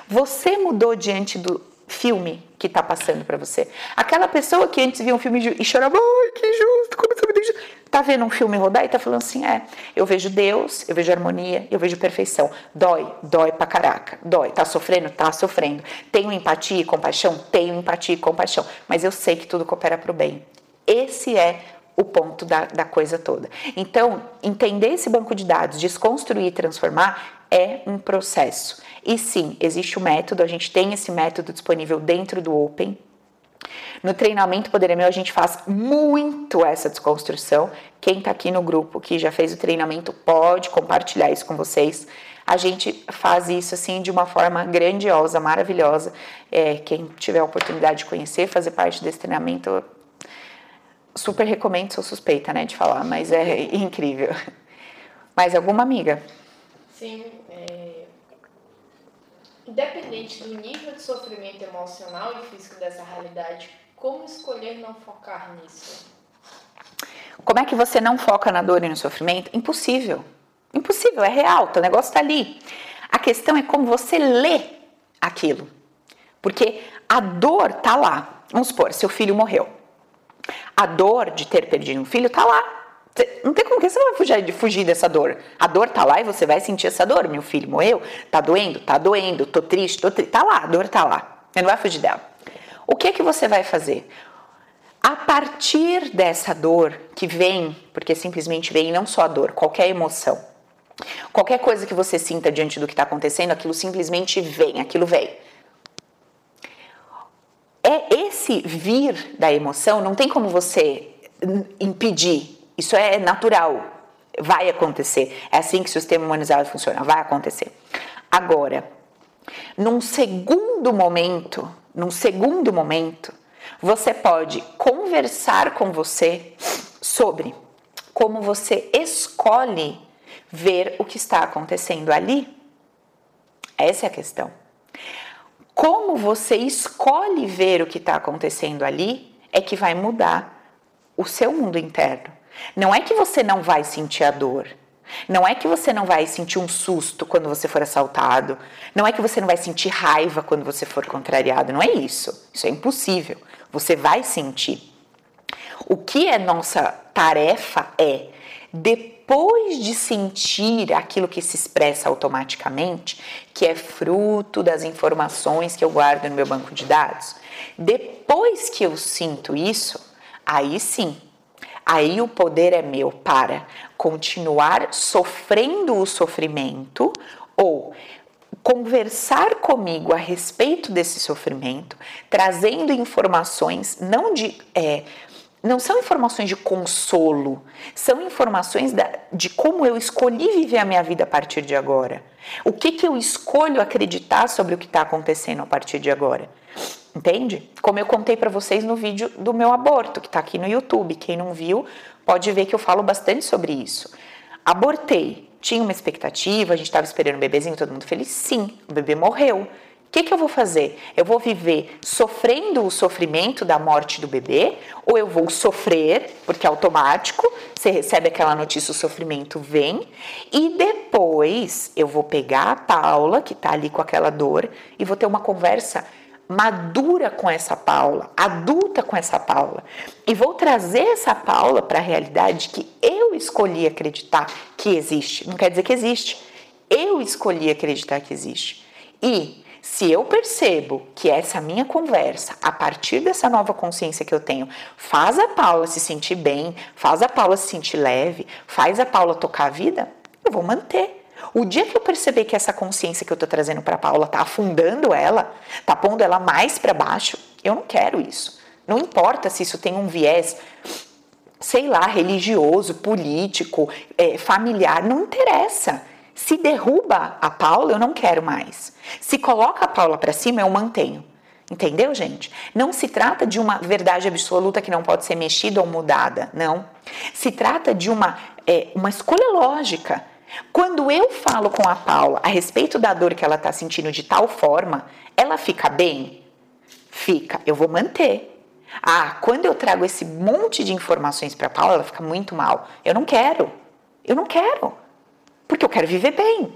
Você mudou diante do filme que está passando para você. Aquela pessoa que antes via um filme e chorava, ai, que injusto, como você me deixa Tá vendo um filme rodar e tá falando assim: é, eu vejo Deus, eu vejo harmonia, eu vejo perfeição. Dói, dói pra caraca. Dói. Tá sofrendo? Tá sofrendo. Tenho empatia e compaixão? Tenho empatia e compaixão. Mas eu sei que tudo coopera pro bem. Esse é o ponto da, da coisa toda. Então, entender esse banco de dados, desconstruir e transformar é um processo. E sim, existe o um método, a gente tem esse método disponível dentro do Open, no treinamento Poder é Meu, a gente faz muito essa desconstrução. Quem está aqui no grupo que já fez o treinamento pode compartilhar isso com vocês. A gente faz isso assim de uma forma grandiosa, maravilhosa. É, quem tiver a oportunidade de conhecer, fazer parte desse treinamento, super recomendo, sou suspeita né, de falar, mas é incrível. Mais alguma amiga? Sim, Independente do nível de sofrimento emocional e físico dessa realidade, como escolher não focar nisso? Como é que você não foca na dor e no sofrimento? Impossível. Impossível, é real, o negócio está ali. A questão é como você lê aquilo. Porque a dor tá lá. Vamos supor, seu filho morreu. A dor de ter perdido um filho tá lá. Não tem como que você vai fugir, fugir dessa dor. A dor tá lá e você vai sentir essa dor. Meu filho morreu, tá doendo, tá doendo, tô triste, tô triste. Tá lá, a dor tá lá. Você não vai fugir dela. O que que você vai fazer? A partir dessa dor que vem, porque simplesmente vem não só a dor, qualquer emoção. Qualquer coisa que você sinta diante do que está acontecendo, aquilo simplesmente vem, aquilo vem. É esse vir da emoção, não tem como você impedir isso é natural, vai acontecer. É assim que o sistema humanizado funciona, vai acontecer. Agora, num segundo momento, num segundo momento, você pode conversar com você sobre como você escolhe ver o que está acontecendo ali. Essa é a questão. Como você escolhe ver o que está acontecendo ali é que vai mudar o seu mundo interno. Não é que você não vai sentir a dor. Não é que você não vai sentir um susto quando você for assaltado. Não é que você não vai sentir raiva quando você for contrariado. Não é isso. Isso é impossível. Você vai sentir. O que é nossa tarefa é, depois de sentir aquilo que se expressa automaticamente, que é fruto das informações que eu guardo no meu banco de dados, depois que eu sinto isso, aí sim Aí o poder é meu para continuar sofrendo o sofrimento ou conversar comigo a respeito desse sofrimento, trazendo informações não de é, não são informações de consolo, são informações da, de como eu escolhi viver a minha vida a partir de agora. O que, que eu escolho acreditar sobre o que está acontecendo a partir de agora. Entende? Como eu contei para vocês no vídeo do meu aborto, que está aqui no YouTube. Quem não viu, pode ver que eu falo bastante sobre isso. Abortei. Tinha uma expectativa, a gente estava esperando o bebezinho, todo mundo feliz. Sim, o bebê morreu. O que, que eu vou fazer? Eu vou viver sofrendo o sofrimento da morte do bebê, ou eu vou sofrer, porque é automático, você recebe aquela notícia, o sofrimento vem, e depois eu vou pegar a Paula, que está ali com aquela dor, e vou ter uma conversa madura com essa Paula, adulta com essa Paula. E vou trazer essa Paula para a realidade que eu escolhi acreditar que existe. Não quer dizer que existe. Eu escolhi acreditar que existe. E Se eu percebo que essa minha conversa, a partir dessa nova consciência que eu tenho, faz a Paula se sentir bem, faz a Paula se sentir leve, faz a Paula tocar a vida, eu vou manter. O dia que eu perceber que essa consciência que eu tô trazendo para Paula tá afundando ela, tá pondo ela mais para baixo, eu não quero isso. Não importa se isso tem um viés, sei lá, religioso, político, é, familiar, não interessa. Se derruba a Paula, eu não quero mais. Se coloca a Paula para cima, eu mantenho. Entendeu, gente? Não se trata de uma verdade absoluta que não pode ser mexida ou mudada, não. Se trata de uma, é, uma escolha lógica. Quando eu falo com a Paula a respeito da dor que ela está sentindo de tal forma, ela fica bem? Fica. Eu vou manter. Ah, quando eu trago esse monte de informações para a Paula, ela fica muito mal. Eu não quero. Eu não quero porque eu quero viver bem.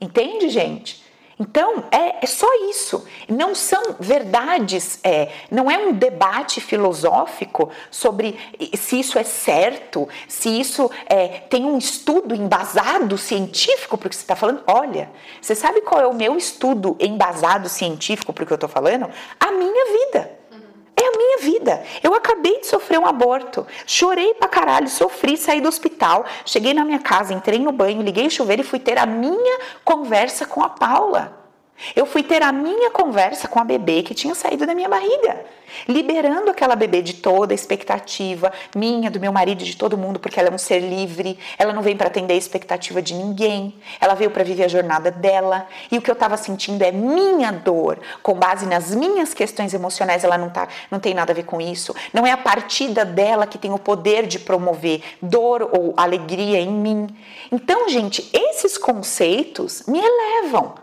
Entende, gente? Então, é, é só isso. Não são verdades, é, não é um debate filosófico sobre se isso é certo, se isso é, tem um estudo embasado científico para o que você está falando. Olha, você sabe qual é o meu estudo embasado científico para o que eu estou falando? A minha vida. Minha vida. Eu acabei de sofrer um aborto. Chorei pra caralho, sofri, saí do hospital, cheguei na minha casa, entrei no banho, liguei o chuveiro e fui ter a minha conversa com a Paula. Eu fui ter a minha conversa com a bebê que tinha saído da minha barriga, liberando aquela bebê de toda a expectativa minha, do meu marido, de todo mundo, porque ela é um ser livre, ela não vem para atender a expectativa de ninguém, ela veio para viver a jornada dela, e o que eu estava sentindo é minha dor, com base nas minhas questões emocionais, ela não tá, não tem nada a ver com isso. Não é a partida dela que tem o poder de promover dor ou alegria em mim. Então, gente, esses conceitos me elevam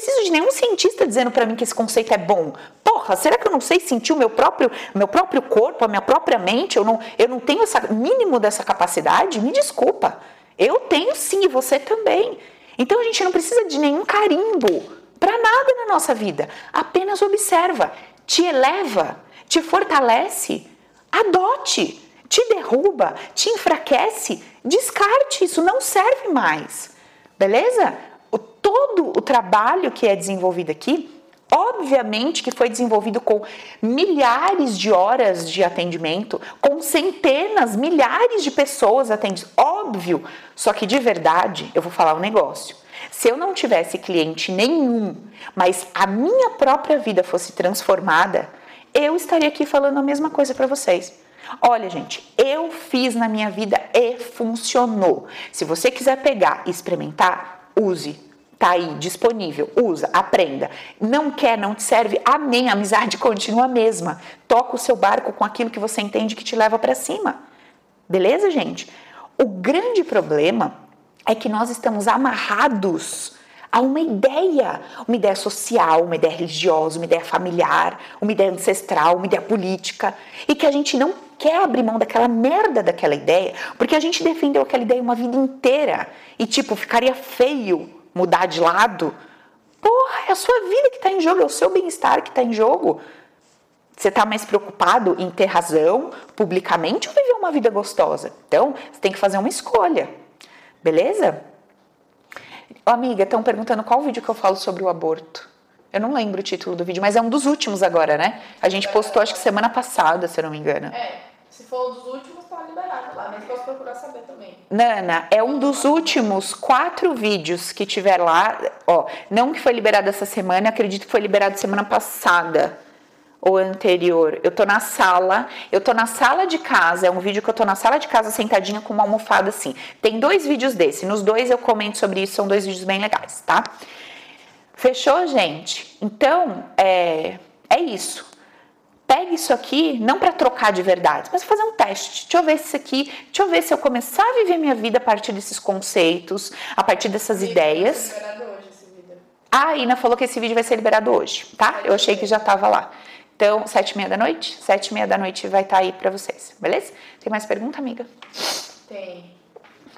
preciso de nenhum cientista dizendo para mim que esse conceito é bom. Porra, será que eu não sei sentir o meu próprio, meu próprio corpo, a minha própria mente? Eu não, eu não tenho essa mínimo dessa capacidade? Me desculpa. Eu tenho sim, e você também. Então a gente não precisa de nenhum carimbo para nada na nossa vida. Apenas observa, te eleva, te fortalece, adote, te derruba, te enfraquece, descarte, isso não serve mais. Beleza? O, todo o trabalho que é desenvolvido aqui, obviamente que foi desenvolvido com milhares de horas de atendimento, com centenas, milhares de pessoas atendidas, óbvio. Só que de verdade, eu vou falar um negócio. Se eu não tivesse cliente nenhum, mas a minha própria vida fosse transformada, eu estaria aqui falando a mesma coisa para vocês. Olha, gente, eu fiz na minha vida e funcionou. Se você quiser pegar e experimentar, use. Tá aí, disponível, usa, aprenda. Não quer, não te serve, amém, a amizade continua a mesma. Toca o seu barco com aquilo que você entende que te leva para cima. Beleza, gente? O grande problema é que nós estamos amarrados a uma ideia, uma ideia social, uma ideia religiosa, uma ideia familiar, uma ideia ancestral, uma ideia política, e que a gente não quer abrir mão daquela merda daquela ideia, porque a gente defendeu aquela ideia uma vida inteira e tipo, ficaria feio mudar de lado. Porra, é a sua vida que está em jogo, é o seu bem-estar que está em jogo. Você está mais preocupado em ter razão publicamente ou viver uma vida gostosa? Então, você tem que fazer uma escolha. Beleza? Oh, amiga, estão perguntando qual vídeo que eu falo sobre o aborto. Eu não lembro o título do vídeo, mas é um dos últimos agora, né? A gente postou acho que semana passada, se eu não me engano. É. Se for um dos últimos, tá liberado lá, mas posso procurar saber também. Nana, é um dos últimos quatro vídeos que tiver lá. Ó, não que foi liberado essa semana, acredito que foi liberado semana passada ou anterior. Eu tô na sala, eu tô na sala de casa, é um vídeo que eu tô na sala de casa sentadinha com uma almofada assim. Tem dois vídeos desse, nos dois eu comento sobre isso, são dois vídeos bem legais, tá? Fechou, gente? Então, é, é isso. Pegue isso aqui, não para trocar de verdade, mas fazer um teste. Deixa eu ver se isso aqui, deixa eu ver se eu começar a viver minha vida a partir desses conceitos, a partir dessas ideias. Ah, a Ina falou que esse vídeo vai ser liberado hoje, tá? Eu achei que já estava lá. Então, sete e meia da noite? Sete e meia da noite vai estar tá aí para vocês, beleza? Tem mais pergunta, amiga? Tem.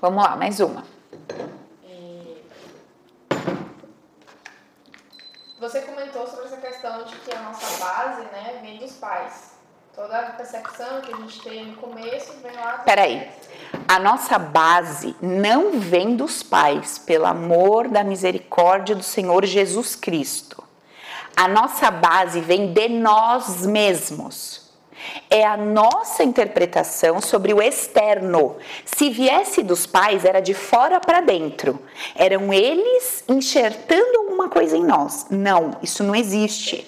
Vamos lá, mais uma. Você comentou sobre essa questão de que a nossa base, né, vem dos pais. Toda a percepção que a gente tem no começo vem lá. Peraí. A nossa base não vem dos pais, pelo amor da misericórdia do Senhor Jesus Cristo. A nossa base vem de nós mesmos é a nossa interpretação sobre o externo. Se viesse dos pais, era de fora para dentro. Eram eles enxertando alguma coisa em nós. Não, isso não existe.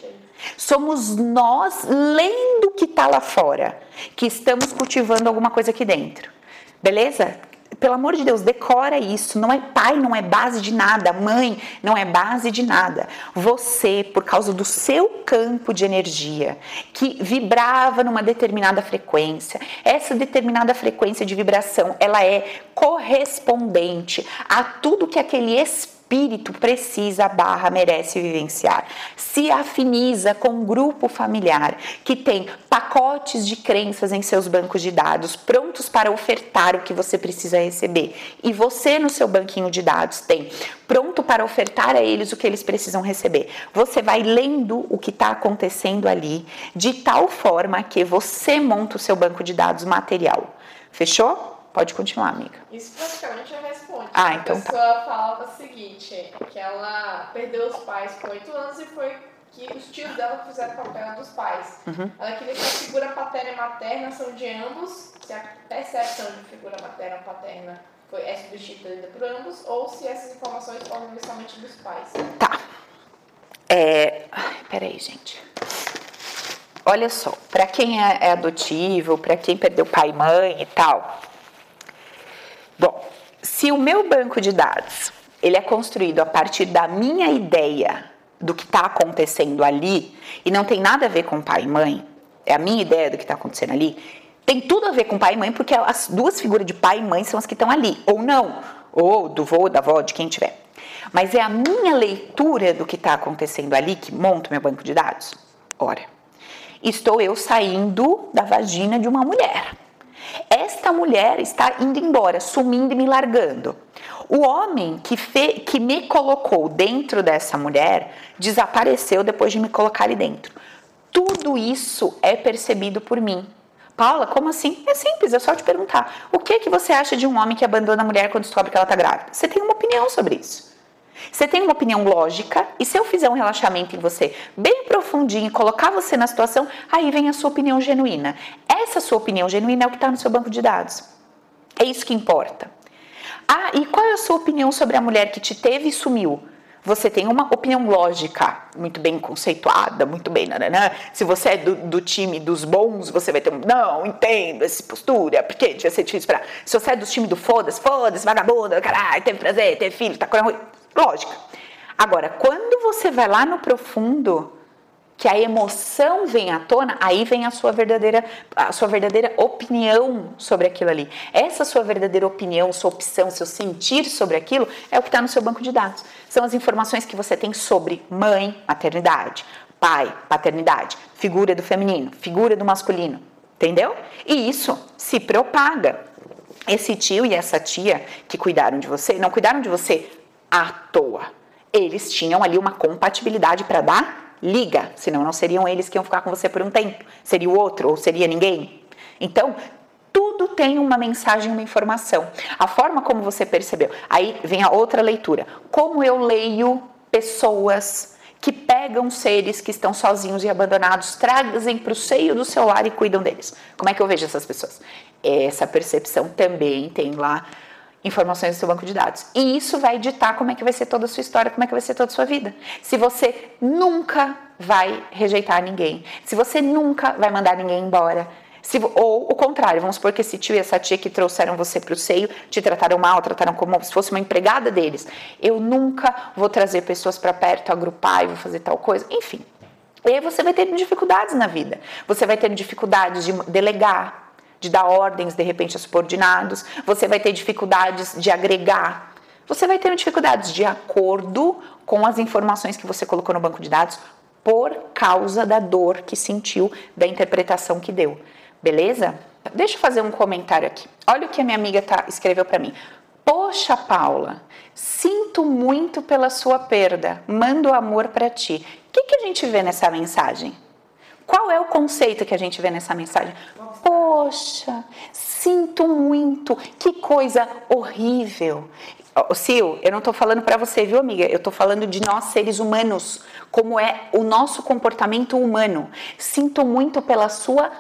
Somos nós lendo o que está lá fora, que estamos cultivando alguma coisa aqui dentro. Beleza? Pelo amor de Deus, decora isso. Não é pai, não é base de nada. Mãe, não é base de nada. Você, por causa do seu campo de energia, que vibrava numa determinada frequência, essa determinada frequência de vibração, ela é correspondente a tudo que aquele espírito espírito precisa, barra, merece vivenciar. Se afiniza com um grupo familiar que tem pacotes de crenças em seus bancos de dados prontos para ofertar o que você precisa receber. E você no seu banquinho de dados tem pronto para ofertar a eles o que eles precisam receber. Você vai lendo o que está acontecendo ali de tal forma que você monta o seu banco de dados material. Fechou? Pode continuar, amiga. Isso praticamente já responde. Ah, então tá. A pessoa tá. falava o seguinte, que ela perdeu os pais com 8 anos e foi que os tios dela fizeram o papel dos pais. Uhum. Ela queria que a figura paterna e materna são de ambos, se a percepção de figura materna ou paterna foi, é substituída por ambos, ou se essas informações formam inicialmente dos pais. Tá. É... Ai, peraí, gente. Olha só, para quem é, é adotivo, para quem perdeu pai e mãe e tal, Bom, se o meu banco de dados ele é construído a partir da minha ideia do que está acontecendo ali e não tem nada a ver com pai e mãe, é a minha ideia do que está acontecendo ali, tem tudo a ver com pai e mãe porque as duas figuras de pai e mãe são as que estão ali, ou não, ou do vô, da avó, de quem tiver. Mas é a minha leitura do que está acontecendo ali que monta meu banco de dados. Ora, estou eu saindo da vagina de uma mulher. Esta mulher está indo embora, sumindo e me largando. O homem que, fe, que me colocou dentro dessa mulher desapareceu depois de me colocar ali dentro. Tudo isso é percebido por mim. Paula, como assim? É simples, é só te perguntar. O que, que você acha de um homem que abandona a mulher quando descobre que ela está grávida? Você tem uma opinião sobre isso. Você tem uma opinião lógica e se eu fizer um relaxamento em você bem profundinho e colocar você na situação, aí vem a sua opinião genuína. Essa sua opinião genuína é o que está no seu banco de dados. É isso que importa. Ah, e qual é a sua opinião sobre a mulher que te teve e sumiu? Você tem uma opinião lógica, muito bem conceituada, muito bem, nananã. Se você é do, do time dos bons, você vai ter um, não, entendo essa postura, porque devia ser difícil pra... Se você é do time do foda-se, foda-se, vagabundo, caralho, teve prazer, teve filho, tá com ruim Lógica. Agora, quando você vai lá no profundo, que a emoção vem à tona, aí vem a sua verdadeira, a sua verdadeira opinião sobre aquilo ali. Essa sua verdadeira opinião, sua opção, seu sentir sobre aquilo é o que está no seu banco de dados. São as informações que você tem sobre mãe, maternidade, pai, paternidade, figura do feminino, figura do masculino, entendeu? E isso se propaga. Esse tio e essa tia que cuidaram de você, não cuidaram de você à toa. Eles tinham ali uma compatibilidade para dar liga, senão não seriam eles que iam ficar com você por um tempo. Seria o outro ou seria ninguém. Então, tudo tem uma mensagem, uma informação. A forma como você percebeu. Aí vem a outra leitura. Como eu leio pessoas que pegam seres que estão sozinhos e abandonados, trazem para o seio do seu lar e cuidam deles. Como é que eu vejo essas pessoas? Essa percepção também tem lá informações do seu banco de dados. E isso vai ditar como é que vai ser toda a sua história, como é que vai ser toda a sua vida. Se você nunca vai rejeitar ninguém, se você nunca vai mandar ninguém embora, se, ou o contrário, vamos supor que esse tio e essa tia que trouxeram você para o seio te trataram mal, trataram como se fosse uma empregada deles. Eu nunca vou trazer pessoas para perto, agrupar e vou fazer tal coisa. Enfim. E aí você vai ter dificuldades na vida. Você vai ter dificuldades de delegar, de dar ordens de repente a subordinados, você vai ter dificuldades de agregar, você vai ter dificuldades de acordo com as informações que você colocou no banco de dados por causa da dor que sentiu, da interpretação que deu. Beleza? Deixa eu fazer um comentário aqui. Olha o que a minha amiga tá, escreveu para mim. Poxa, Paula, sinto muito pela sua perda. Mando amor para ti. O que, que a gente vê nessa mensagem? Qual é o conceito que a gente vê nessa mensagem? Poxa, sinto muito, que coisa horrível. Sil, eu não estou falando para você, viu, amiga? Eu estou falando de nós seres humanos, como é o nosso comportamento humano. Sinto muito pela sua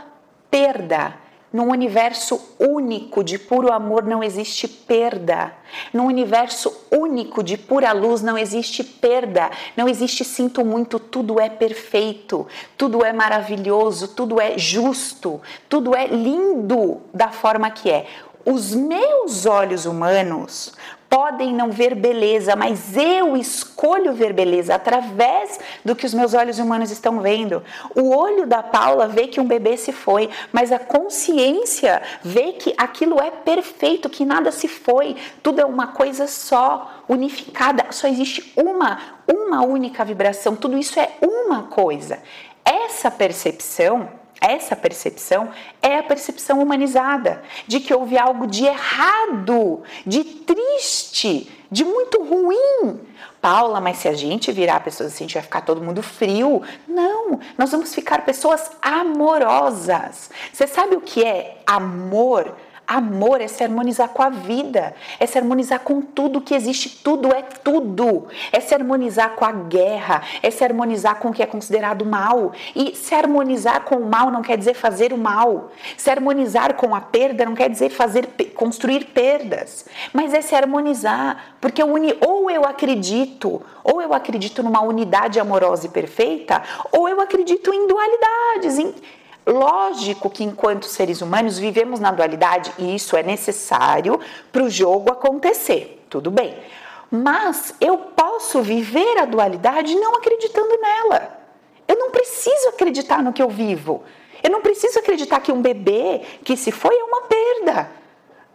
perda. Num universo único de puro amor não existe perda. Num universo único de pura luz não existe perda. Não existe sinto muito, tudo é perfeito, tudo é maravilhoso, tudo é justo, tudo é lindo da forma que é. Os meus olhos humanos podem não ver beleza, mas eu escolho ver beleza através do que os meus olhos humanos estão vendo. O olho da Paula vê que um bebê se foi, mas a consciência vê que aquilo é perfeito, que nada se foi, tudo é uma coisa só, unificada, só existe uma, uma única vibração, tudo isso é uma coisa. Essa percepção essa percepção é a percepção humanizada de que houve algo de errado, de triste, de muito ruim. Paula, mas se a gente virar pessoas assim, a gente vai ficar todo mundo frio. Não, nós vamos ficar pessoas amorosas. Você sabe o que é amor? Amor é se harmonizar com a vida, é se harmonizar com tudo que existe, tudo é tudo. É se harmonizar com a guerra, é se harmonizar com o que é considerado mal. E se harmonizar com o mal não quer dizer fazer o mal. Se harmonizar com a perda não quer dizer fazer construir perdas, mas é se harmonizar, porque uni, ou eu acredito, ou eu acredito numa unidade amorosa e perfeita, ou eu acredito em dualidades, em Lógico que, enquanto seres humanos, vivemos na dualidade e isso é necessário para o jogo acontecer, tudo bem. Mas eu posso viver a dualidade não acreditando nela. Eu não preciso acreditar no que eu vivo. Eu não preciso acreditar que um bebê que se foi é uma perda.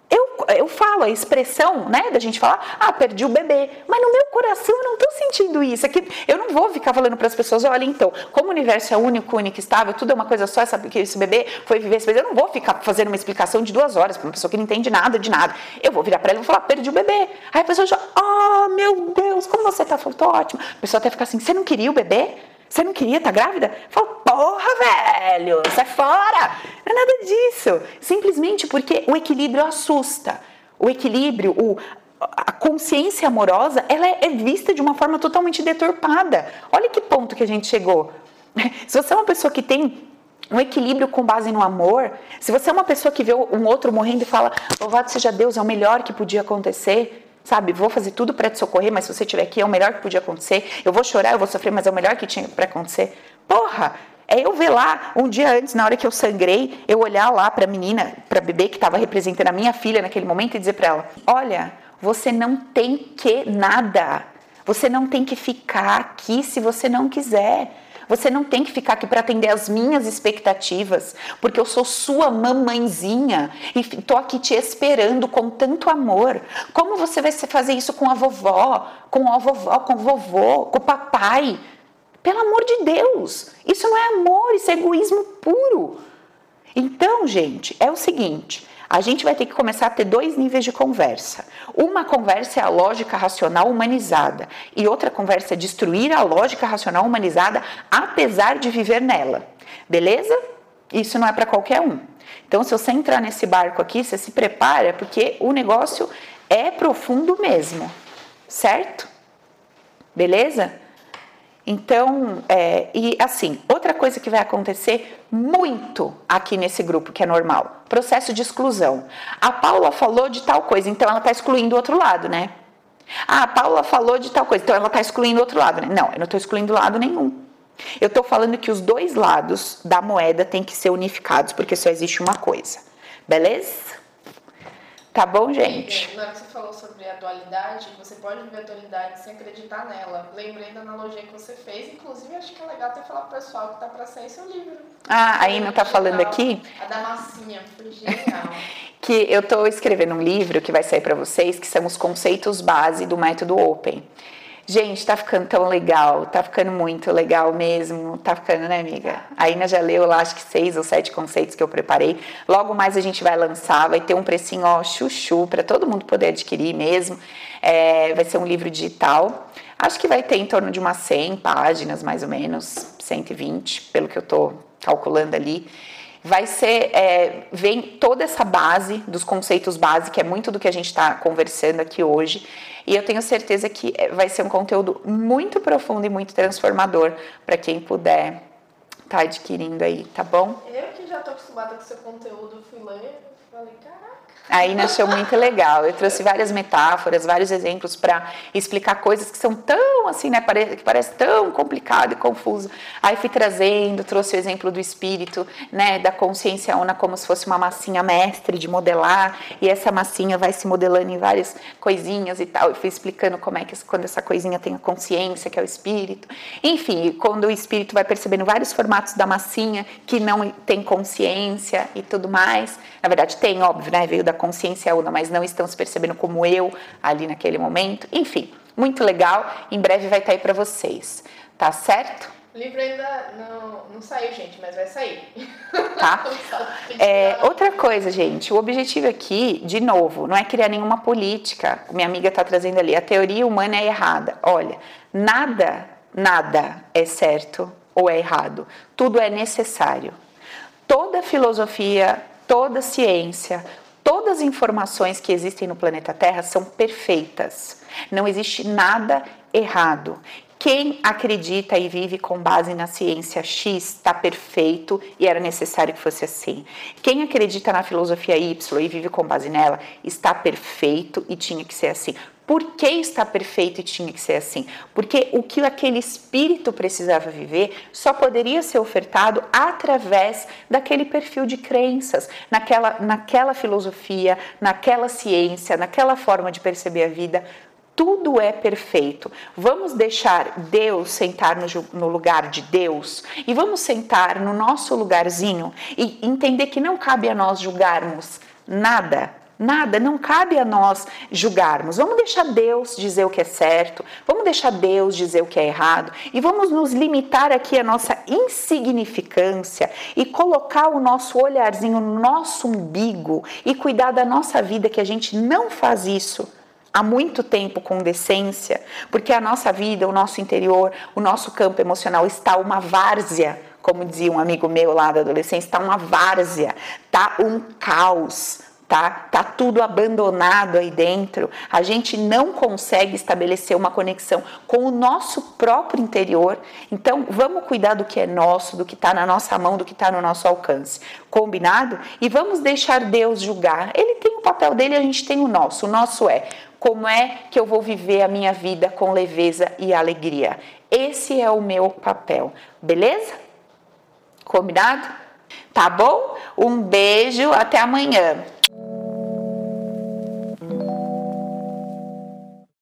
Eu, eu falo a expressão, né, da gente falar, ah, perdi o bebê. Mas no meu coração eu não estou sentindo isso. Aqui, eu não vou ficar falando para as pessoas, olha, então, como o universo é único, único, estável, tudo é uma coisa só, essa, que esse bebê foi viver esse bebê. Eu não vou ficar fazendo uma explicação de duas horas para uma pessoa que não entende nada de nada. Eu vou virar para ela e vou falar, perdi o bebê. Aí a pessoa já, oh, meu Deus, como você está? Eu tô. A pessoa até fica assim, você não queria o bebê? Você não queria estar tá grávida? Fala, porra, velho, sai fora! Não é nada disso. Simplesmente porque o equilíbrio assusta. O equilíbrio, o, a consciência amorosa, ela é, é vista de uma forma totalmente deturpada. Olha que ponto que a gente chegou. Se você é uma pessoa que tem um equilíbrio com base no amor, se você é uma pessoa que vê um outro morrendo e fala, louvado seja Deus, é o melhor que podia acontecer, sabe? Vou fazer tudo para te socorrer, mas se você estiver aqui é o melhor que podia acontecer. Eu vou chorar, eu vou sofrer, mas é o melhor que tinha para acontecer. Porra! É eu ver lá, um dia antes, na hora que eu sangrei, eu olhar lá para a menina, para a bebê que estava representando a minha filha naquele momento e dizer para ela: Olha, você não tem que nada. Você não tem que ficar aqui se você não quiser. Você não tem que ficar aqui para atender as minhas expectativas, porque eu sou sua mamãezinha e estou aqui te esperando com tanto amor. Como você vai fazer isso com a vovó, com a vovó, com o vovô, com o papai? Pelo amor de Deus, isso não é amor, isso é egoísmo puro. Então, gente, é o seguinte: a gente vai ter que começar a ter dois níveis de conversa. Uma conversa é a lógica racional humanizada e outra conversa é destruir a lógica racional humanizada apesar de viver nela. Beleza? Isso não é para qualquer um. Então, se você entrar nesse barco aqui, você se prepara porque o negócio é profundo mesmo, certo? Beleza? Então, é, e assim, outra coisa que vai acontecer muito aqui nesse grupo, que é normal, processo de exclusão. A Paula falou de tal coisa, então ela está excluindo o outro lado, né? Ah, a Paula falou de tal coisa, então ela está excluindo o outro lado, né? Não, eu não estou excluindo lado nenhum. Eu estou falando que os dois lados da moeda têm que ser unificados, porque só existe uma coisa. Beleza? Tá bom, gente? Que você falou sobre a dualidade, você pode viver a dualidade sem acreditar nela. Lembrei da analogia que você fez, inclusive acho que é legal até falar pro pessoal que tá para sair seu livro. Ah, a Ina tá falando aqui? A da massinha, foi genial. que eu tô escrevendo um livro que vai sair para vocês, que são os conceitos base do método Open. Gente, tá ficando tão legal, tá ficando muito legal mesmo, tá ficando, né, amiga? A Ina já leu lá, acho que seis ou sete conceitos que eu preparei. Logo mais a gente vai lançar, vai ter um precinho, ó, chuchu, para todo mundo poder adquirir mesmo. É, vai ser um livro digital. Acho que vai ter em torno de umas 100 páginas, mais ou menos, 120, pelo que eu tô calculando ali. Vai ser, é, vem toda essa base dos conceitos básicos, que é muito do que a gente está conversando aqui hoje, e eu tenho certeza que é, vai ser um conteúdo muito profundo e muito transformador para quem puder estar tá adquirindo aí, tá bom? Eu que já estou acostumada com seu conteúdo, fui ler, falei, caraca Aí nasceu muito legal. Eu trouxe várias metáforas, vários exemplos para explicar coisas que são tão assim, né? Que parece tão complicado e confuso. Aí fui trazendo, trouxe o exemplo do espírito, né? Da consciência una como se fosse uma massinha mestre de modelar. E essa massinha vai se modelando em várias coisinhas e tal. Eu fui explicando como é que quando essa coisinha tem a consciência, que é o espírito. Enfim, quando o espírito vai percebendo vários formatos da massinha que não tem consciência e tudo mais. Na verdade, tem, óbvio, né? Veio da consciência una, mas não estão se percebendo como eu ali naquele momento. Enfim, muito legal. Em breve vai estar aí para vocês. Tá certo? O livro ainda não, não saiu, gente, mas vai sair. Tá? é, outra coisa, gente, o objetivo aqui, de novo, não é criar nenhuma política. Minha amiga está trazendo ali, a teoria humana é errada. Olha, nada, nada é certo ou é errado. Tudo é necessário. Toda filosofia, toda ciência, todas as informações que existem no planeta Terra são perfeitas. Não existe nada errado. Quem acredita e vive com base na ciência X está perfeito e era necessário que fosse assim. Quem acredita na filosofia Y e vive com base nela está perfeito e tinha que ser assim. Por que está perfeito e tinha que ser assim? Porque o que aquele espírito precisava viver só poderia ser ofertado através daquele perfil de crenças, naquela, naquela filosofia, naquela ciência, naquela forma de perceber a vida tudo é perfeito. Vamos deixar Deus sentar no, no, lugar de Deus e vamos sentar no nosso lugarzinho e entender que não cabe a nós julgarmos nada Nada, não cabe a nós julgarmos. Vamos deixar Deus dizer o que é certo, vamos deixar Deus dizer o que é errado e vamos nos limitar aqui a nossa insignificância e colocar o nosso olharzinho no nosso umbigo e cuidar da nossa vida, que a gente não faz isso há muito tempo com decência, porque a nossa vida, o nosso interior, o nosso campo emocional está uma várzea, como dizia um amigo meu lá da adolescência, está uma várzea, está um caos tá? Tá tudo abandonado aí dentro. A gente não consegue estabelecer uma conexão com o nosso próprio interior. Então, vamos cuidar do que é nosso, do que está na nossa mão, do que está no nosso alcance. Combinado? E vamos deixar Deus julgar. Ele tem o papel dele, a gente tem o nosso. O nosso é como é que eu vou viver a minha vida com leveza e alegria. Esse é o meu papel. Beleza? Combinado? Tá bom? Um beijo, até amanhã.